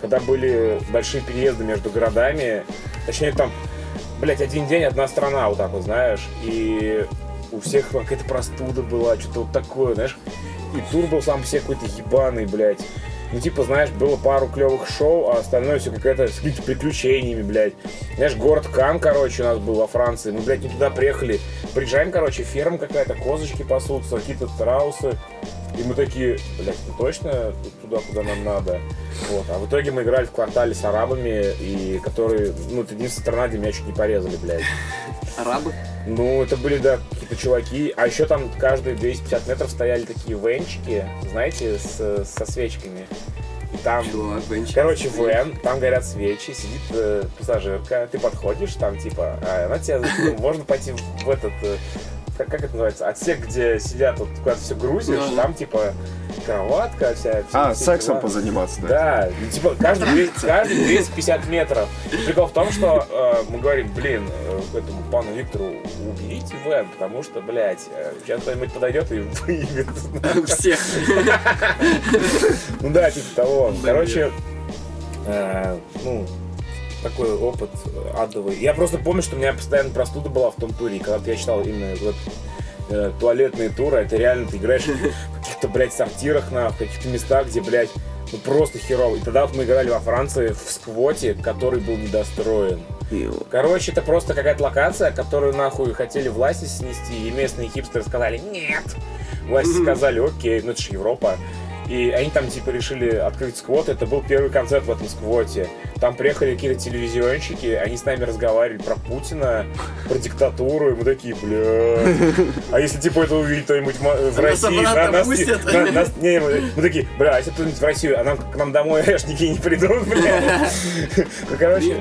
[SPEAKER 1] когда были большие переезды между городами. Точнее, там, блядь, один день, одна страна, вот так вот, знаешь. И у всех какая-то простуда была, что-то вот такое, знаешь. И тур был сам себе какой-то ебаный, блядь. Ну, типа, знаешь, было пару клевых шоу, а остальное все какая-то с какими-то приключениями, блядь. Знаешь, город Кан, короче, у нас был во Франции. Мы, блядь, не туда приехали. Приезжаем, короче, ферма какая-то, козочки пасутся, какие-то страусы. И мы такие, блядь, ну точно туда, куда нам надо. Вот. А в итоге мы играли в квартале с арабами, и которые, ну, это единственная страна, где меня чуть не порезали, блядь.
[SPEAKER 2] Арабы?
[SPEAKER 1] Ну, это были, да, какие-то чуваки. А еще там каждые 250 метров стояли такие венчики, знаете, с, со свечками. И там,
[SPEAKER 2] Чувак,
[SPEAKER 1] короче, вен, там горят свечи, сидит э, пассажирка, ты подходишь, там, типа, а она тебя, ну, можно пойти в этот, э, как, как это называется, отсек, где сидят, вот куда-то все грузишь,
[SPEAKER 2] Ну,
[SPEAKER 1] там, типа, кроватка вся. все-
[SPEAKER 3] А,
[SPEAKER 1] все
[SPEAKER 3] сексом
[SPEAKER 1] дела.
[SPEAKER 3] позаниматься, да?
[SPEAKER 1] Да, и, типа каждый, 200 каждый 250 метров. Прикол в том, что э, мы говорим, блин, э, этому пану Виктору уберите вен, потому что, блядь, э, сейчас кто-нибудь подойдет и выебет.
[SPEAKER 2] Всех.
[SPEAKER 1] Ну да, типа того. Короче, э, ну, такой опыт э, адовый. Я просто помню, что у меня постоянно простуда была в том туре, и когда я читал именно вот, э, туалетные туры, это реально ты играешь в каких-то, блядь, сортирах, на, каких-то местах, где, блядь, ну просто херово. И тогда вот мы играли во Франции в сквоте, который был недостроен. Короче, это просто какая-то локация, которую нахуй хотели власти снести, и местные хипстеры сказали «нет». Власти сказали «окей, ну это же Европа». И они там типа решили открыть сквот. Это был первый концерт в этом сквоте. Там приехали какие-то телевизионщики, они с нами разговаривали про Путина, про диктатуру, и мы такие, бля. А если типа это увидеть кто-нибудь в России,
[SPEAKER 2] обратно
[SPEAKER 1] нас- на- нас- не, мы мы такие, бля, а если кто-нибудь в Россию, а нам к нам домой эшники не придут, бля. Ну, короче,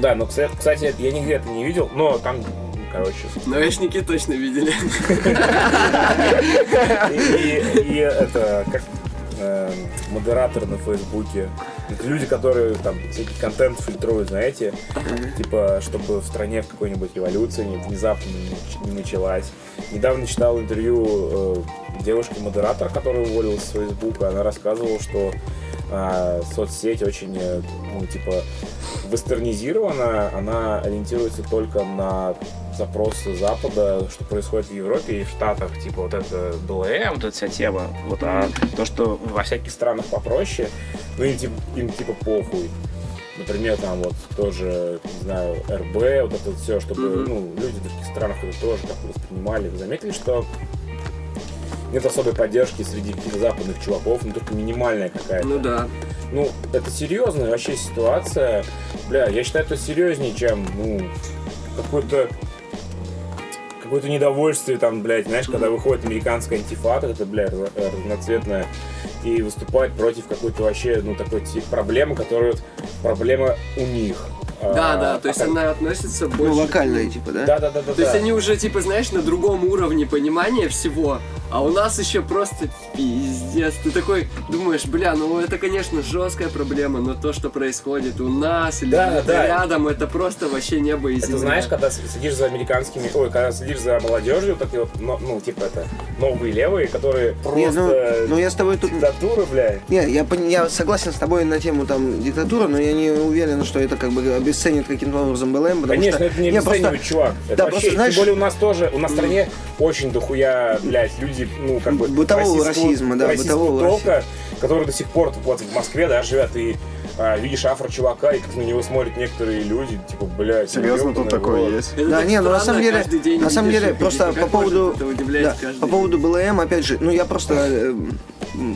[SPEAKER 1] да, кстати, кстати, я нигде это не видел, но там, короче,
[SPEAKER 2] Навешники точно видели.
[SPEAKER 1] и, это, как э, модераторы на Фейсбуке, люди, которые там всякий контент фильтруют, знаете, типа, чтобы в стране какой-нибудь революция не- внезапно не нач- не началась. Недавно читал интервью э, девушки-модератора, которая уволилась с Фейсбука, она рассказывала, что а, соцсеть очень, э, ну, типа, вестернизирована, она ориентируется только на запросы Запада, что происходит в Европе и в Штатах, типа вот это БЛМ, вот эта вся тема, вот, а то, что во всяких странах попроще, ну им, типа, им типа похуй. Например, там вот тоже, не знаю, РБ, вот это все, чтобы,
[SPEAKER 2] Мгм.
[SPEAKER 1] ну, люди в других странах это тоже как-то воспринимали. Вы заметили, что нет особой поддержки среди западных чуваков, ну только минимальная какая-то.
[SPEAKER 2] Ну да.
[SPEAKER 1] Ну, это серьезная вообще ситуация. Бля, я считаю, это серьезнее, чем, ну, какой-то какое-то недовольствие там, блядь, знаешь, когда выходит американская антифата, это, блядь, раз- разноцветная, и выступает против какой-то вообще, ну, такой тип проблемы, которая проблема у них.
[SPEAKER 2] Да, да, то есть она относится
[SPEAKER 4] Ну,
[SPEAKER 2] больше...
[SPEAKER 4] локальная, типа, да?
[SPEAKER 1] Да, да, да, да.
[SPEAKER 2] То есть они уже, типа, знаешь, на другом уровне понимания всего, а у нас еще просто пиздец. Ты такой думаешь, бля, ну это, конечно, жесткая проблема, но то, что происходит у нас или
[SPEAKER 1] Да, да.
[SPEAKER 2] рядом, это просто вообще небо и
[SPEAKER 1] Это
[SPEAKER 2] земля.
[SPEAKER 1] знаешь, когда следишь за американскими, ой, когда следишь за молодежью, такие вот, ну, ну, типа это, новые левые, которые
[SPEAKER 4] Не, ну,
[SPEAKER 1] просто
[SPEAKER 4] ну, я с тобой тут...
[SPEAKER 1] диктатура, блядь.
[SPEAKER 4] Не, я, я согласен с тобой на тему там диктатуры, но я не уверен, что это как бы обесценит каким-то образом БЛМ, потому
[SPEAKER 1] Конечно,
[SPEAKER 4] что...
[SPEAKER 1] это не
[SPEAKER 4] Не, просто-
[SPEAKER 1] обесценивает, чувак. Это
[SPEAKER 4] Да,
[SPEAKER 1] вообще,
[SPEAKER 4] просто, знаешь-
[SPEAKER 1] тем более у нас тоже, у нас в стране очень дохуя, блядь, люди, ну, как бы...
[SPEAKER 4] Бытового расизма, да, бытового
[SPEAKER 1] толка, которые до сих пор вот, в Москве, да, живят, и а, видишь афро-чувака, и как на него смотрят некоторые люди, типа, блядь,
[SPEAKER 3] Серьезно, тут такое
[SPEAKER 1] рот.
[SPEAKER 3] есть?
[SPEAKER 2] Это
[SPEAKER 4] Да, не, ну на самом деле, на самом деле, просто по поводу, да, по поводу БЛМ, опять же, ну я просто, э,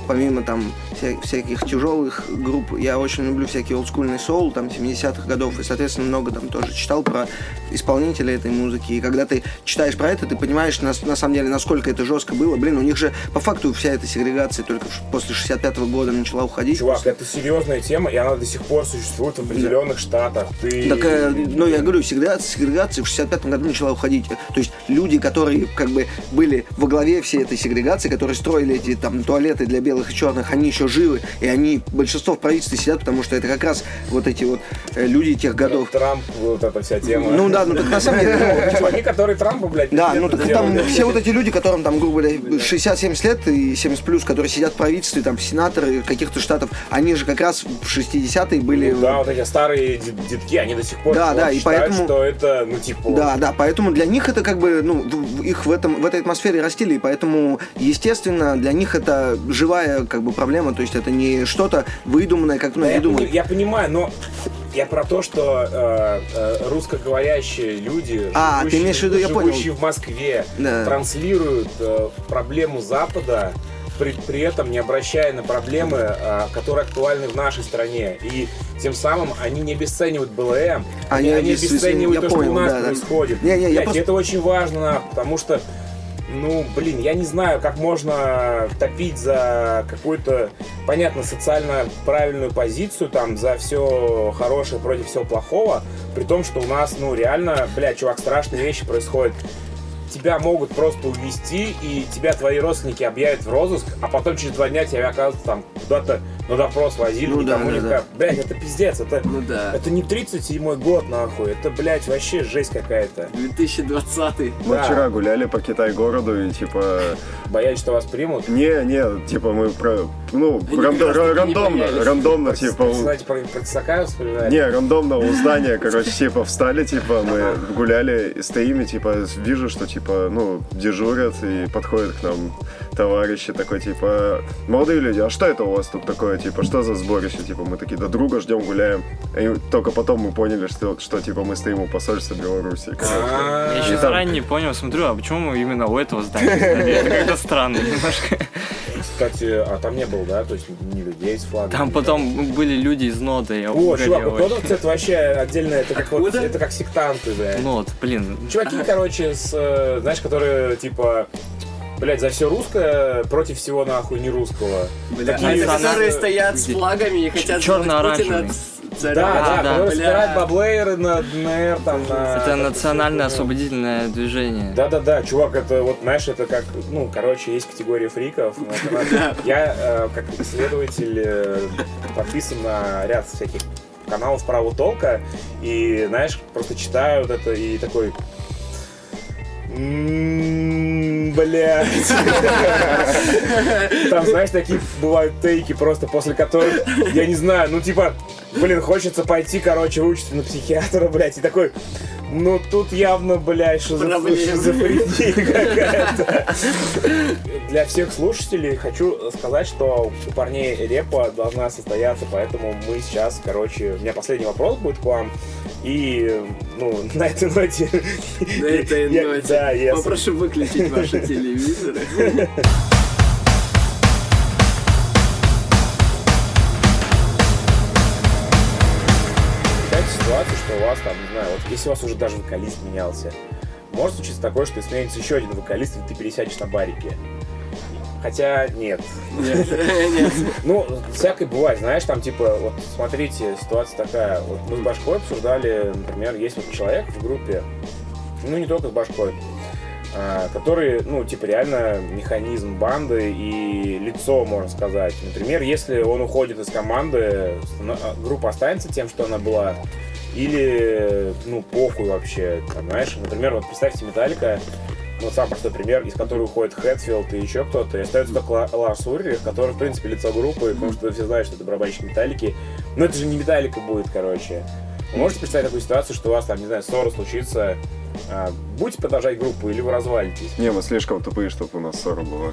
[SPEAKER 4] помимо там вся- всяких тяжелых групп, я очень люблю всякий олдскульный соул, там 70-х годов, и, соответственно, много там тоже читал про исполнителей этой музыки, и когда ты читаешь про это, ты понимаешь, на, на самом деле, насколько это жестко было, блин, у них же по факту вся эта сегрегация только после 65-го года начала уходить.
[SPEAKER 1] Чувак, это серьезная тема, и она до сих пор существует в определенных штатах. Ты...
[SPEAKER 4] Так, э, ну, я говорю, сегрегация, сегрегация в 65 году начала уходить. То есть люди, которые как бы были во главе всей этой сегрегации, которые строили эти там туалеты для белых и черных, они еще живы, и они, большинство в правительстве сидят, потому что это как раз вот эти вот э, люди тех годов.
[SPEAKER 1] Трамп, вот эта вся тема.
[SPEAKER 4] Ну да, ну так на самом деле, ну,
[SPEAKER 1] Чуваки, которые Трампа, блядь,
[SPEAKER 4] да, ну так там все вот эти люди, которым там, грубо говоря, 60-70 лет и 70 плюс, которые сидят в правительстве, там, сенаторы каких-то штатов, они же как раз в 60-е были...
[SPEAKER 1] Ну Да, вот эти старые детки, они до сих пор
[SPEAKER 4] Да, да, и поэтому-
[SPEAKER 1] что это, ну, типа...
[SPEAKER 4] Да, да, поэтому для них это как бы, ну, их в, этом, в этой атмосфере растили, и поэтому, естественно, для них это живая как бы проблема, то есть это не что-то выдуманное, как, ну,
[SPEAKER 1] Да, я, пони- я понимаю, но Я про то, что э, э, русскоговорящие люди,
[SPEAKER 4] А, ты имеешь в виду, я понял.
[SPEAKER 1] живущие в Москве,
[SPEAKER 4] Да.
[SPEAKER 1] транслируют э, проблему Запада, при, при этом не обращая на проблемы, э, которые актуальны в нашей стране. И тем самым они не обесценивают БЛМ,
[SPEAKER 4] Они
[SPEAKER 1] они,
[SPEAKER 4] обесценивают- я
[SPEAKER 1] то, что
[SPEAKER 4] понял,
[SPEAKER 1] у нас
[SPEAKER 4] да, да.
[SPEAKER 1] происходит.
[SPEAKER 4] Не, не, я
[SPEAKER 1] Блядь,
[SPEAKER 4] просто-
[SPEAKER 1] Это очень важно, потому что ну, блин, я не знаю, как можно топить за какую-то, понятно, социально правильную позицию, там, за все хорошее против всего плохого, при том, что у нас, ну, реально, бля, чувак, страшные вещи происходят. Тебя могут просто увезти, и тебя твои родственники объявят в розыск, а потом через два дня тебя, оказывается, там куда-то на допрос возили,
[SPEAKER 4] Ну да,
[SPEAKER 1] никому
[SPEAKER 4] да, да.
[SPEAKER 1] Блядь, это пиздец, это,
[SPEAKER 2] Ну да.
[SPEAKER 1] это не 37-й год, нахуй, это, блядь, вообще жесть какая-то.
[SPEAKER 2] 2020
[SPEAKER 3] Мы
[SPEAKER 1] Да.
[SPEAKER 3] вчера гуляли по Китай-городу и типа...
[SPEAKER 1] Боялись, что вас примут.
[SPEAKER 3] Не, не, типа мы про... Ну, рандо- рандомно, рандомно, типа...
[SPEAKER 1] Знаете, про, про вспоминали?
[SPEAKER 3] Не, рандомно у здания, короче, типа встали, типа мы гуляли, стоим, и типа вижу, что типа, ну, дежурят, и подходят к нам товарищи, такой, типа, молодые люди, а что это у вас тут такое, типа, что за сборище, типа, мы такие, да друга ждем, гуляем. И только потом мы поняли, что, что типа, мы стоим у посольства Беларуси,
[SPEAKER 5] Я еще заранее не понял, смотрю, а почему мы именно у этого здания? Это странно немножко.
[SPEAKER 1] Кстати, а там не было, да? То есть не людей с флагом.
[SPEAKER 5] Там потом были люди из нода, я
[SPEAKER 1] О, чувак, вот
[SPEAKER 5] вообще.
[SPEAKER 1] Нодовцы это вообще отдельно, это как вот, это как сектанты, да.
[SPEAKER 5] Нод, блин.
[SPEAKER 1] Чуваки, короче, с, э, знаешь, которые, типа, блядь, за все русское против всего нахуй не русского.
[SPEAKER 2] Бля,
[SPEAKER 1] Такие
[SPEAKER 2] а это которые стоят с флагами и хотят сделать Путина царем.
[SPEAKER 1] Да, да,
[SPEAKER 5] да,
[SPEAKER 1] которые
[SPEAKER 2] бля.
[SPEAKER 1] собирают баблейры на ДНР, там, на...
[SPEAKER 5] Это национальное освободительное движение.
[SPEAKER 1] Да-да-да, чувак, это вот, знаешь, это как, ну, короче, есть категория фриков. Я, э, как исследователь, э, подписан на ряд всяких каналов правого толка, и, знаешь, просто читаю вот это и такой... «М, Блядь. Там, знаешь, такие бывают тейки просто, после которых, я не знаю, ну, типа, блин, хочется пойти, короче, выучиться на психиатра, блядь, и такой, ну, тут явно, блядь, шизоф- шизофрения какая-то. Для всех слушателей хочу сказать, что у парней репа должна состояться, поэтому мы сейчас, короче, у меня последний вопрос будет к вам. И, ну, на этой ноте...
[SPEAKER 2] На этой ноте.
[SPEAKER 1] Да, я...
[SPEAKER 2] Попрошу выключить ваши телевизоры.
[SPEAKER 1] Ситуацию, что у вас там, не знаю, вот если у вас уже даже вокалист менялся, может случиться такое, что сменится еще один вокалист, и ты пересядешь на барике. Хотя нет.
[SPEAKER 2] Нет.
[SPEAKER 1] Ну, всякое бывает, знаешь, там типа, вот смотрите, ситуация такая. Вот мы с Башкой обсуждали, например, есть вот человек в группе, ну не только с Башкой, а, который, ну, типа, реально механизм банды и лицо, можно сказать. Например, если он уходит из команды, а, группа останется тем, что она была, или, ну, похуй вообще, там, знаешь, например, вот представьте Металлика, вот самый простой пример, из которой уходит Хэтфилд и еще кто-то, и остается только Ла- Ларс Уррих, который, в принципе, лицо группы, потому что все знают, что это барабанщик Металлики. Но это же не Металлика будет, короче. Вы можете представить такую ситуацию, что у вас там, не знаю, ссора случится, а, будете продолжать группу или вы развалитесь?
[SPEAKER 3] Не, мы слишком тупые, чтобы у нас ссора была.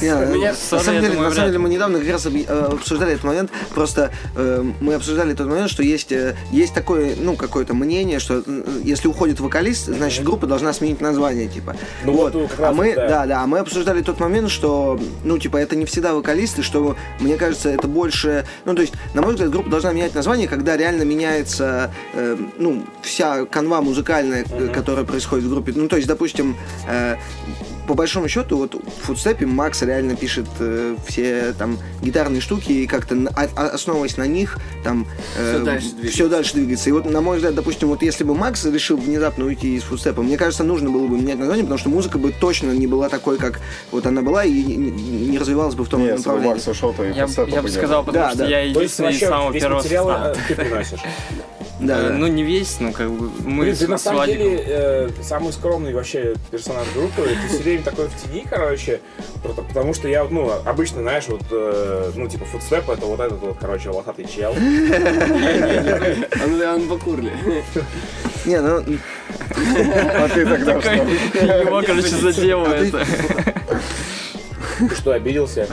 [SPEAKER 4] На самом деле,
[SPEAKER 5] думаю,
[SPEAKER 4] на самом
[SPEAKER 5] вряд
[SPEAKER 4] деле мы недавно как раз э, обсуждали этот момент. Просто э, мы обсуждали тот момент, что есть, э, есть такое, ну, какое-то мнение, что если уходит вокалист, значит группа должна сменить название, типа.
[SPEAKER 1] Ну вот,
[SPEAKER 4] а мы,
[SPEAKER 1] да.
[SPEAKER 4] да, а мы обсуждали тот момент, что, ну, типа, это не всегда вокалисты, что, мне кажется, это больше, ну, то есть, на мой взгляд, группа должна менять название, когда реально меняется, ну, вся канва музыкальная, которая происходит в группе. Ну, то есть, допустим, э, по большому счету, вот в футстепе Макс реально пишет э, все там гитарные штуки и как-то а- а- основываясь на них, там
[SPEAKER 2] Всё дальше двигается.
[SPEAKER 4] все дальше двигается. И вот, на мой взгляд, допустим, вот если бы Макс решил внезапно уйти из футстепа, мне кажется, нужно было бы менять название, потому что музыка бы точно не была такой, как вот она была, и не, не- развивалась бы в том
[SPEAKER 3] Не, если бы
[SPEAKER 4] направлении.
[SPEAKER 3] Макс ушел, то и
[SPEAKER 5] Я, я бы сказал, потому
[SPEAKER 4] Да,
[SPEAKER 5] что
[SPEAKER 4] да.
[SPEAKER 5] я
[SPEAKER 1] То есть
[SPEAKER 5] единственный из самого первого
[SPEAKER 1] материал
[SPEAKER 5] состава.
[SPEAKER 1] э, ты приносишь?
[SPEAKER 4] Да,
[SPEAKER 5] Э,
[SPEAKER 4] да.
[SPEAKER 5] Ну, не весь, ну, как бы, мы
[SPEAKER 1] Блин,
[SPEAKER 5] с,
[SPEAKER 1] ты на самом
[SPEAKER 5] Вадиком.
[SPEAKER 1] деле э, самый скромный вообще персонаж группы. Ты все время такой в тени, короче. Потому что я, ну, обычно, знаешь, вот, э, ну, типа, футстеп это вот этот вот, короче, волосатый чел.
[SPEAKER 2] Он, он бакурли.
[SPEAKER 4] Не, ну,
[SPEAKER 3] А ты тогда что?
[SPEAKER 5] Его, короче, задело
[SPEAKER 4] А
[SPEAKER 5] это.
[SPEAKER 1] Что, обиделся?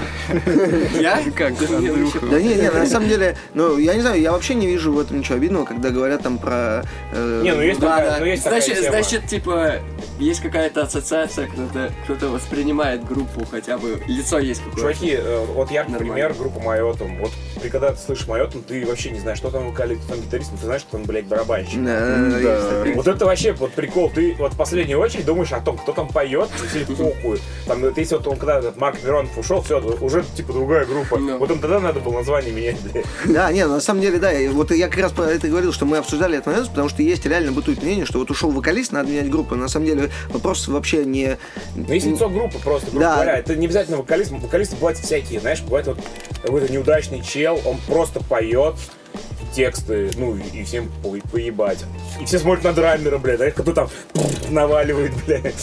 [SPEAKER 2] Я?
[SPEAKER 5] Как
[SPEAKER 2] Да
[SPEAKER 4] не, не, на самом деле, ну, я не знаю, я вообще не вижу в этом ничего обидного, когда говорят там про... э,
[SPEAKER 1] Не, ну есть
[SPEAKER 2] Да,
[SPEAKER 1] такая, ну
[SPEAKER 2] значит, типа, есть какая-то ассоциация, кто-то кто воспринимает группу, хотя бы лицо есть какое-то.
[SPEAKER 1] Чуваки, э, вот яркий пример группа Майотом. Вот ты когда ты слышишь Майотом, ты вообще не знаешь, что там вокалист, кто там гитарист, но ты знаешь, что там, блядь, барабанщик.
[SPEAKER 4] Да.
[SPEAKER 1] Вот это вообще вот прикол. Ты вот в последнюю очередь думаешь о том, кто там поет, и тебе похуй. Там, если вот он когда этот Марк Миронов ушел, все, уже типа другая группа.
[SPEAKER 2] Ну.
[SPEAKER 1] Вот им тогда надо было название менять, блядь.
[SPEAKER 4] Да, не, на самом деле, да, вот я как раз про это говорил, что мы обсуждали этот момент, потому что есть реально бытует мнение, что вот ушел вокалист, надо менять группу. На самом деле вопрос вообще не...
[SPEAKER 1] Ну, есть лицо группы просто, грубо
[SPEAKER 4] Да.
[SPEAKER 1] говоря. Это не обязательно вокалист. Вокалисты бывают всякие, знаешь, бывает вот какой-то неудачный чел, он просто поет тексты, ну, и всем по- поебать. И все смотрят на драмера, блядь, знаешь, кто там наваливает, блядь.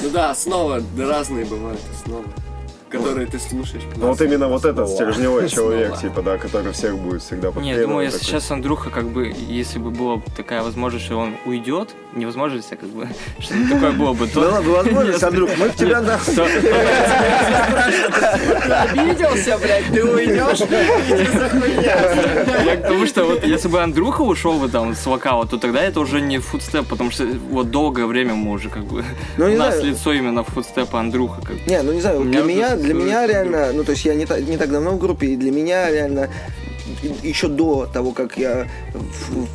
[SPEAKER 2] Ну да, основы да, разные бывают основы, которые ты слушаешь.
[SPEAKER 3] Ну вот именно вот этот стержневой человек, типа, да, который всех будет всегда
[SPEAKER 5] Не,
[SPEAKER 3] подпевать.
[SPEAKER 5] я думаю, если сейчас Андрюха, как бы, если бы была такая возможность, что он уйдет, невозможность, а как бы, что-то такое было бы, то...
[SPEAKER 4] Была бы возможность, Андрюх, мы в тебя
[SPEAKER 5] то-
[SPEAKER 2] Ты обиделся, блядь, ты уйдешь?
[SPEAKER 5] Я к тому, что вот если бы Андрюха ушел бы там с вокала, то тогда это уже не фудстеп, потому что вот долгое время мы уже как бы...
[SPEAKER 4] Ну,
[SPEAKER 5] у нас лицо именно фудстепа Андрюха. Как.
[SPEAKER 4] Не, ну не знаю, для
[SPEAKER 5] меня
[SPEAKER 4] меня, для меня реально, ну то есть я не, та- не так давно в группе, и для меня реально еще до того, как я в,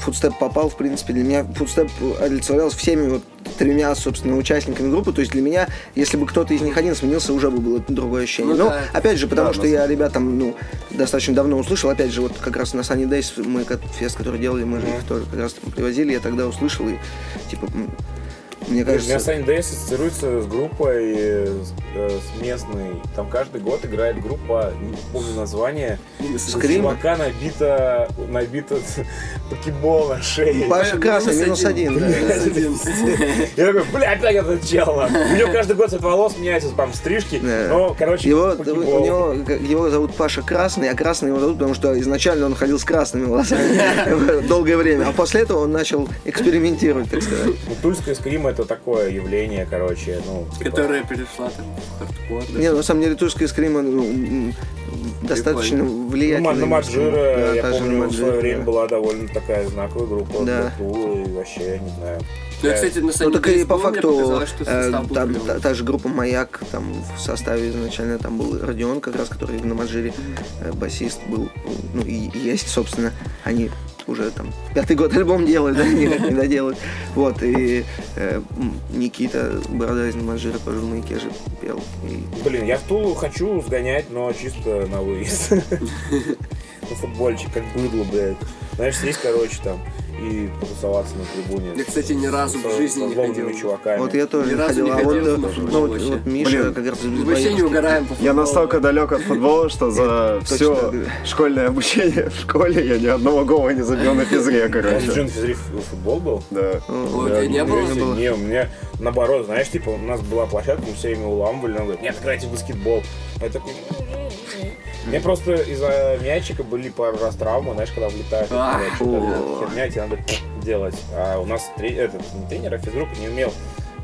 [SPEAKER 4] фудстеп попал, в принципе, для меня фудстеп олицетворялся всеми вот тремя, собственно, участниками группы. То есть для меня, если бы кто-то из них один сменился, уже бы было другое ощущение.
[SPEAKER 2] Ну
[SPEAKER 4] Но,
[SPEAKER 2] да.
[SPEAKER 4] опять же, потому
[SPEAKER 3] Да,
[SPEAKER 4] что я ребятам, ну, достаточно давно услышал. Опять же, вот как раз на Sunny Days мы фест, который делали, мы же их тоже как раз там привозили, я тогда услышал, и, типа, мне
[SPEAKER 1] У меня
[SPEAKER 4] кажется...
[SPEAKER 1] Sunny Days ассоциируется с группой, э, с, местной. Там каждый год играет группа, не помню название.
[SPEAKER 4] Скрим?
[SPEAKER 1] чувака набито, набито покебол на шее.
[SPEAKER 4] Паша Красный, минус один.
[SPEAKER 1] Я такой, бля, опять этот чел. нахуй». У него каждый год цвет волос меняется, там стрижки. Но, короче,
[SPEAKER 4] Его, у него, его зовут Паша Красный, а Красный его зовут, потому что изначально он ходил с красными волосами долгое время, а после этого он начал экспериментировать, так сказать.
[SPEAKER 1] Ну, Тульская скрим это такое явление, короче, ну, типа,
[SPEAKER 2] Которая перешла в хардкор. да.
[SPEAKER 4] Не, на самом деле тульская скрима ну, достаточно
[SPEAKER 1] Ну,
[SPEAKER 4] влиятельная.
[SPEAKER 1] на Маджира,
[SPEAKER 4] Да,
[SPEAKER 1] я помню, в
[SPEAKER 4] Маджира,
[SPEAKER 1] свое время
[SPEAKER 4] да.
[SPEAKER 1] была довольно такая знаковая группа
[SPEAKER 4] Да.
[SPEAKER 1] Тулы, и вообще, я не знаю.
[SPEAKER 2] Ну, я, кстати, на
[SPEAKER 4] Ну
[SPEAKER 2] самом
[SPEAKER 4] так
[SPEAKER 2] деле
[SPEAKER 4] и по факту э, там, та, та же группа Маяк, там в составе изначально там был Родион, как раз который на Маджире э, басист был, ну и и есть, собственно, они уже там пятый год альбом делают, да, никак не доделают. Вот, и э, Никита Борода из Маджира тоже в маяке же пел.
[SPEAKER 1] Блин, я в Тулу хочу сгонять, но чисто на выезд. На футбольчик, как быдло, блядь. Знаешь, сесть, короче, там, и потусоваться на трибуне.
[SPEAKER 2] Я, кстати, ни разу в
[SPEAKER 1] Со-
[SPEAKER 2] жизни
[SPEAKER 1] со
[SPEAKER 2] не ходил.
[SPEAKER 1] чуваками.
[SPEAKER 4] Вот я тоже
[SPEAKER 2] Ни
[SPEAKER 4] не
[SPEAKER 2] разу
[SPEAKER 4] ходил,
[SPEAKER 2] не
[SPEAKER 4] а вот,
[SPEAKER 2] ходил
[SPEAKER 4] э,
[SPEAKER 2] на футбол
[SPEAKER 4] ну, вот,
[SPEAKER 2] вообще.
[SPEAKER 4] вот Миша
[SPEAKER 3] Блин,
[SPEAKER 4] как раз
[SPEAKER 2] Мы вообще не угораем по
[SPEAKER 3] Я
[SPEAKER 2] футболу.
[SPEAKER 3] настолько далек от футбола, что за все школьное обучение в школе я ни одного гола не забил на физре,
[SPEAKER 1] У нас в
[SPEAKER 3] короче.
[SPEAKER 1] Джин Физри футбол был?
[SPEAKER 3] Да.
[SPEAKER 2] Тебя не было?
[SPEAKER 4] Не
[SPEAKER 1] у меня наоборот, знаешь, типа, у нас была площадка, мы все время уламывали, он говорит, нет, играйте в баскетбол. Я такой, мне просто из-за мячика были пару раз травмы, знаешь, когда
[SPEAKER 4] о.
[SPEAKER 1] херня, тебе надо делать. А у нас этот, не тренер, а физрук не умел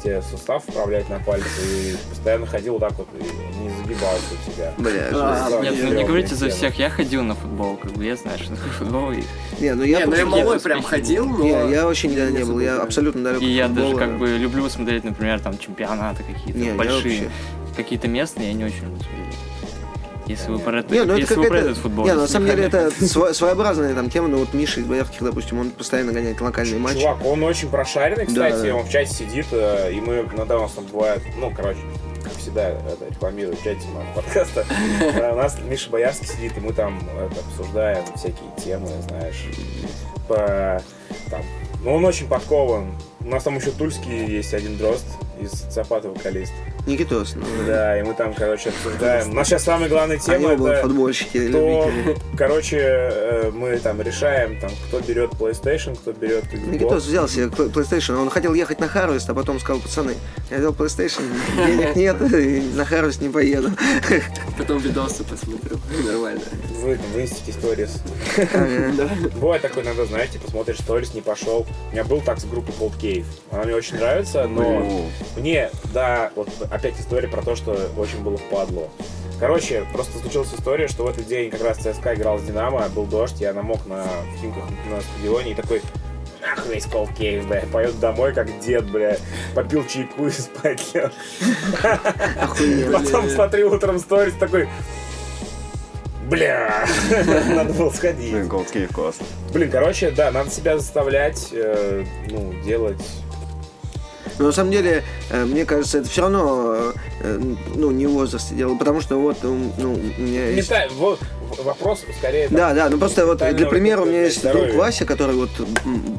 [SPEAKER 1] тебе сустав вправлять на пальцы и постоянно ходил вот так вот и не загибался у тебя.
[SPEAKER 4] Бля,
[SPEAKER 2] А,
[SPEAKER 4] жесть.
[SPEAKER 5] Нет, ну не говорите за всех, я ходил на футбол, как бы я знаю, что такое футбол, и,
[SPEAKER 4] Не, ну я,
[SPEAKER 2] Не, ну я малой прям ходил, но...
[SPEAKER 4] Не, я вообще никогда не
[SPEAKER 2] не
[SPEAKER 4] был, я абсолютно далек
[SPEAKER 5] и я даже как бы люблю смотреть, например, там чемпионаты какие-то большие, какие-то местные, я не очень люблю смотреть. Если вы про это,
[SPEAKER 4] Не, ну это
[SPEAKER 5] если вы про этот футбол.
[SPEAKER 4] Не, ну, на самом деле это сво- своеобразная там тема, но вот Миша из Боярских, допустим, он постоянно гоняет локальные матчи.
[SPEAKER 1] Чувак, он очень прошаренный, кстати,
[SPEAKER 4] да.
[SPEAKER 1] он в чате сидит, э, и мы иногда у нас там бывает, ну, короче, как всегда, это, рекламирую в чате моего подкаста. Э, У нас Миша Боярский сидит, и мы там это, обсуждаем всякие темы, знаешь, по, там, ну, он очень подкован. У нас там еще Тульский есть один дрозд из социопата вокалист.
[SPEAKER 4] Никитос, ну,
[SPEAKER 1] Да, и мы там, короче, обсуждаем. У нас сейчас самая главная
[SPEAKER 4] Они
[SPEAKER 1] тема
[SPEAKER 4] оба
[SPEAKER 1] это
[SPEAKER 4] футбольщики,
[SPEAKER 1] кто, короче, э, мы там решаем, там, кто берет PlayStation, кто берет Xbox.
[SPEAKER 4] Никитос взял себе PlayStation, он хотел ехать на Harvest, а потом сказал, пацаны, я взял PlayStation, денег нет, и на Harvest не поеду.
[SPEAKER 2] Потом видосы посмотрю. Нормально.
[SPEAKER 1] в, этом, в инстите сторис. Бывает такое иногда, знаете, типа смотришь сторис, не пошел. У меня был так с группой Cold Cave. Она мне очень нравится, но мне, да, вот опять история про то, что очень было впадло. Короче, просто случилась история, что в этот день как раз ЦСКА играл с Динамо, был дождь, я намок на в Химках на стадионе и такой нахуй весь Cave, бля, поет домой как дед, бля, попил чайку и спать лег. Потом смотрю утром сторис такой, бля, надо было сходить.
[SPEAKER 3] блин, Cave классно.
[SPEAKER 1] Блин, короче, да, надо себя заставлять, э, ну, делать
[SPEAKER 4] Но на самом деле, э, мне кажется, это все равно, э, ну, не возраст дело, потому что вот, ну, у меня есть...
[SPEAKER 1] Мета- вот вопрос скорее.
[SPEAKER 4] Да, да, ну просто вот для примера у меня есть
[SPEAKER 1] здоровья.
[SPEAKER 4] друг Вася, который вот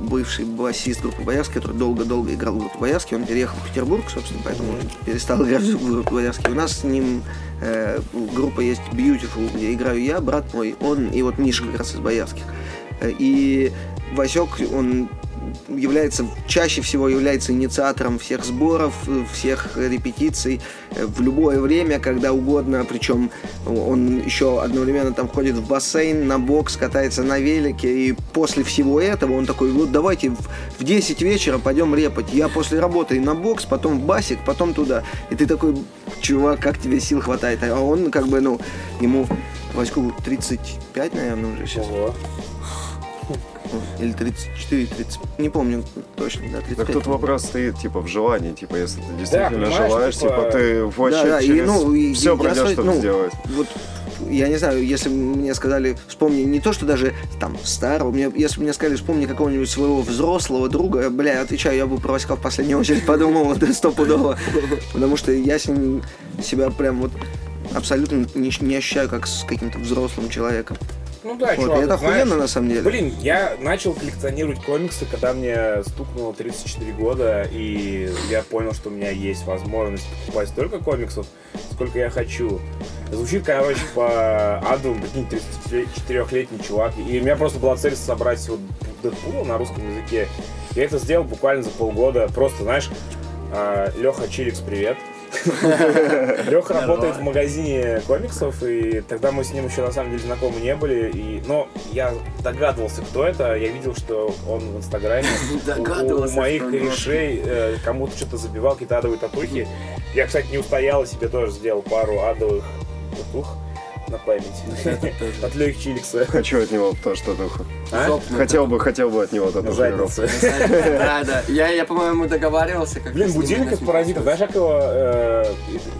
[SPEAKER 4] бывший басист группы Боярский, который долго-долго играл в группе Боярский, он переехал в Петербург, собственно, поэтому перестал играть в группе Боярский. У нас с ним э, группа есть Beautiful, где играю я, брат мой, он и вот Миша как раз из Боярских. Э, И Васек, он является, чаще всего является инициатором всех сборов, всех репетиций э, в любое время, когда угодно. Причем он еще одновременно там ходит в бассейн, на бокс, катается на велике. И после всего этого он такой, вот давайте в, в 10 вечера пойдем репать. Я после работы на бокс, потом в басик, потом туда. И ты такой, чувак, как тебе сил хватает? А он как бы, ну, ему Ваську 35, наверное, уже сейчас.
[SPEAKER 1] Ого.
[SPEAKER 4] Или 34, 30. Не помню точно, да, 35.
[SPEAKER 3] Так тут вопрос стоит, типа, в желании, типа, если ты действительно
[SPEAKER 1] понимаешь,
[SPEAKER 3] желаешь,
[SPEAKER 1] типа,
[SPEAKER 3] типа, ты в
[SPEAKER 4] Да,
[SPEAKER 3] очередь
[SPEAKER 4] да, и,
[SPEAKER 3] через
[SPEAKER 4] ну, и
[SPEAKER 3] все
[SPEAKER 4] я
[SPEAKER 3] пройдешь,
[SPEAKER 4] свои-
[SPEAKER 3] чтобы
[SPEAKER 4] ну,
[SPEAKER 3] сделать.
[SPEAKER 4] Вот я не знаю, если бы мне сказали, вспомни не то, что даже там старого, мне, если бы мне сказали, вспомни какого-нибудь своего взрослого друга, бля, я отвечаю, я бы про Васька в последнюю очередь подумал, это стопудово. Потому что я с ним себя прям вот абсолютно не, не ощущаю как с каким-то взрослым человеком.
[SPEAKER 1] Ну да,
[SPEAKER 4] Вот,
[SPEAKER 1] чувак,
[SPEAKER 4] и это
[SPEAKER 1] знаешь,
[SPEAKER 4] охуенно на самом деле.
[SPEAKER 1] Блин, я начал коллекционировать комиксы, когда мне стукнуло 34 года, и я понял, что у меня есть возможность покупать столько комиксов, сколько я хочу. Звучит, короче, по аду, прикинь, 34-летний чувак. И у меня просто была цель собрать всего Дэдпула на русском языке. Я это сделал буквально за полгода. Просто, знаешь, Леха Чирикс, привет. Леха работает в магазине комиксов, и тогда мы с ним еще на самом деле знакомы не были. И, но я догадывался, кто это. Я видел, что он в Инстаграме у- моих корешей э, кому-то что-то забивал, какие-то адовые татухи. Я, кстати, не устоял, и себе тоже сделал пару адовых татух на память. От Лехи Чирикса.
[SPEAKER 3] Хочу от него тоже татуху.
[SPEAKER 1] А?
[SPEAKER 2] Жопную
[SPEAKER 3] Хотел бы, хотел бы от него татуировку.
[SPEAKER 2] Да, да. Я, я, по-моему, договаривался. как
[SPEAKER 1] Блин, будильник из паразитов, знаешь, как его э,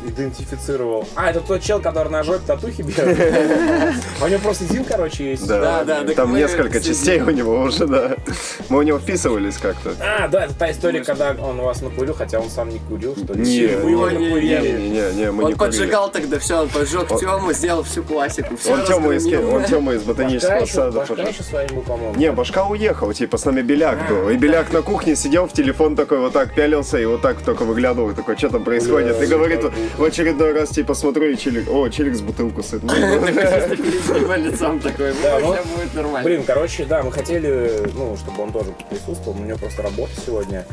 [SPEAKER 1] идентифицировал? А, это тот чел, который на жопе татухи бьет. А у него просто Дин, короче, есть.
[SPEAKER 2] Да,
[SPEAKER 3] Да, там несколько частей у него уже, да. Мы у него вписывались как-то.
[SPEAKER 1] А, да, это та история, когда он вас накурил, хотя он сам не курил, что ли?
[SPEAKER 3] Не,
[SPEAKER 2] не, не,
[SPEAKER 1] накурили?
[SPEAKER 3] Не-не-не, мы не
[SPEAKER 2] Он
[SPEAKER 3] курили.
[SPEAKER 2] поджигал тогда все, он поджег
[SPEAKER 3] Он-
[SPEAKER 2] Тему, сделал всю классику. Все
[SPEAKER 3] Он Тёма из, он Тёма из
[SPEAKER 1] Башка
[SPEAKER 3] ботанического
[SPEAKER 1] еще,
[SPEAKER 3] сада
[SPEAKER 1] башка
[SPEAKER 3] поджег.
[SPEAKER 1] еще с вами был, по-моему.
[SPEAKER 3] Не, башка уехал, типа с нами Беляк был. И Беляк на кухне сидел в телефон такой вот так пялился и вот так только выглядывал, такой, что там происходит. И говорит в очередной раз, типа, смотрю, и челик, о, челик с бутылку сыт.
[SPEAKER 2] Его лицом такой,
[SPEAKER 1] ну,
[SPEAKER 2] будет нормально.
[SPEAKER 1] Блин, короче, да, мы хотели, ну, чтобы он тоже присутствовал, но у него просто работа сегодня,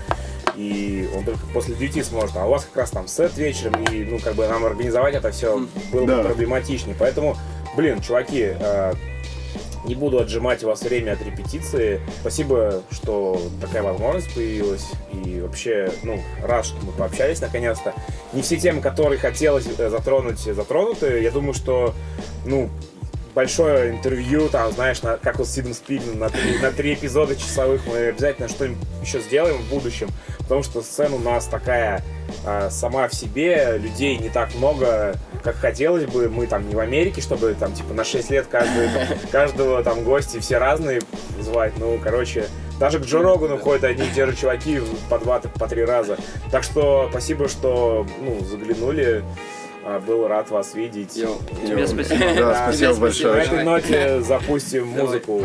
[SPEAKER 1] и он только после девяти сможет, а у вас как раз там сет вечером, и, ну, как бы нам организовать это все было
[SPEAKER 3] Да.
[SPEAKER 1] бы проблематичнее, поэтому, блин, чуваки, э, не буду отжимать у вас время от репетиции. Спасибо, что такая возможность появилась. И вообще, ну, рад, что мы пообщались наконец-то. Не все темы, которые хотелось э, затронуть, затронуты. Я думаю, что, ну, большое интервью, там, знаешь, на- как с Сидом Спигном, на три, на три эпизода часовых мы обязательно что-нибудь еще сделаем в будущем, потому что сцена у нас такая а, сама в себе, людей не так много, как хотелось бы, мы там не в Америке, чтобы там типа на 6 лет каждый, каждого там гости все разные звать, ну, короче, даже к Джо Рогану ходят одни и те же чуваки по два, по три раза. Так что спасибо, что ну, заглянули. А, Был рад вас видеть.
[SPEAKER 2] Йоу.
[SPEAKER 5] Тебе спасибо.
[SPEAKER 3] Да, спасибо большое.
[SPEAKER 1] На этой ноте запустим
[SPEAKER 2] Давай.
[SPEAKER 1] музыку.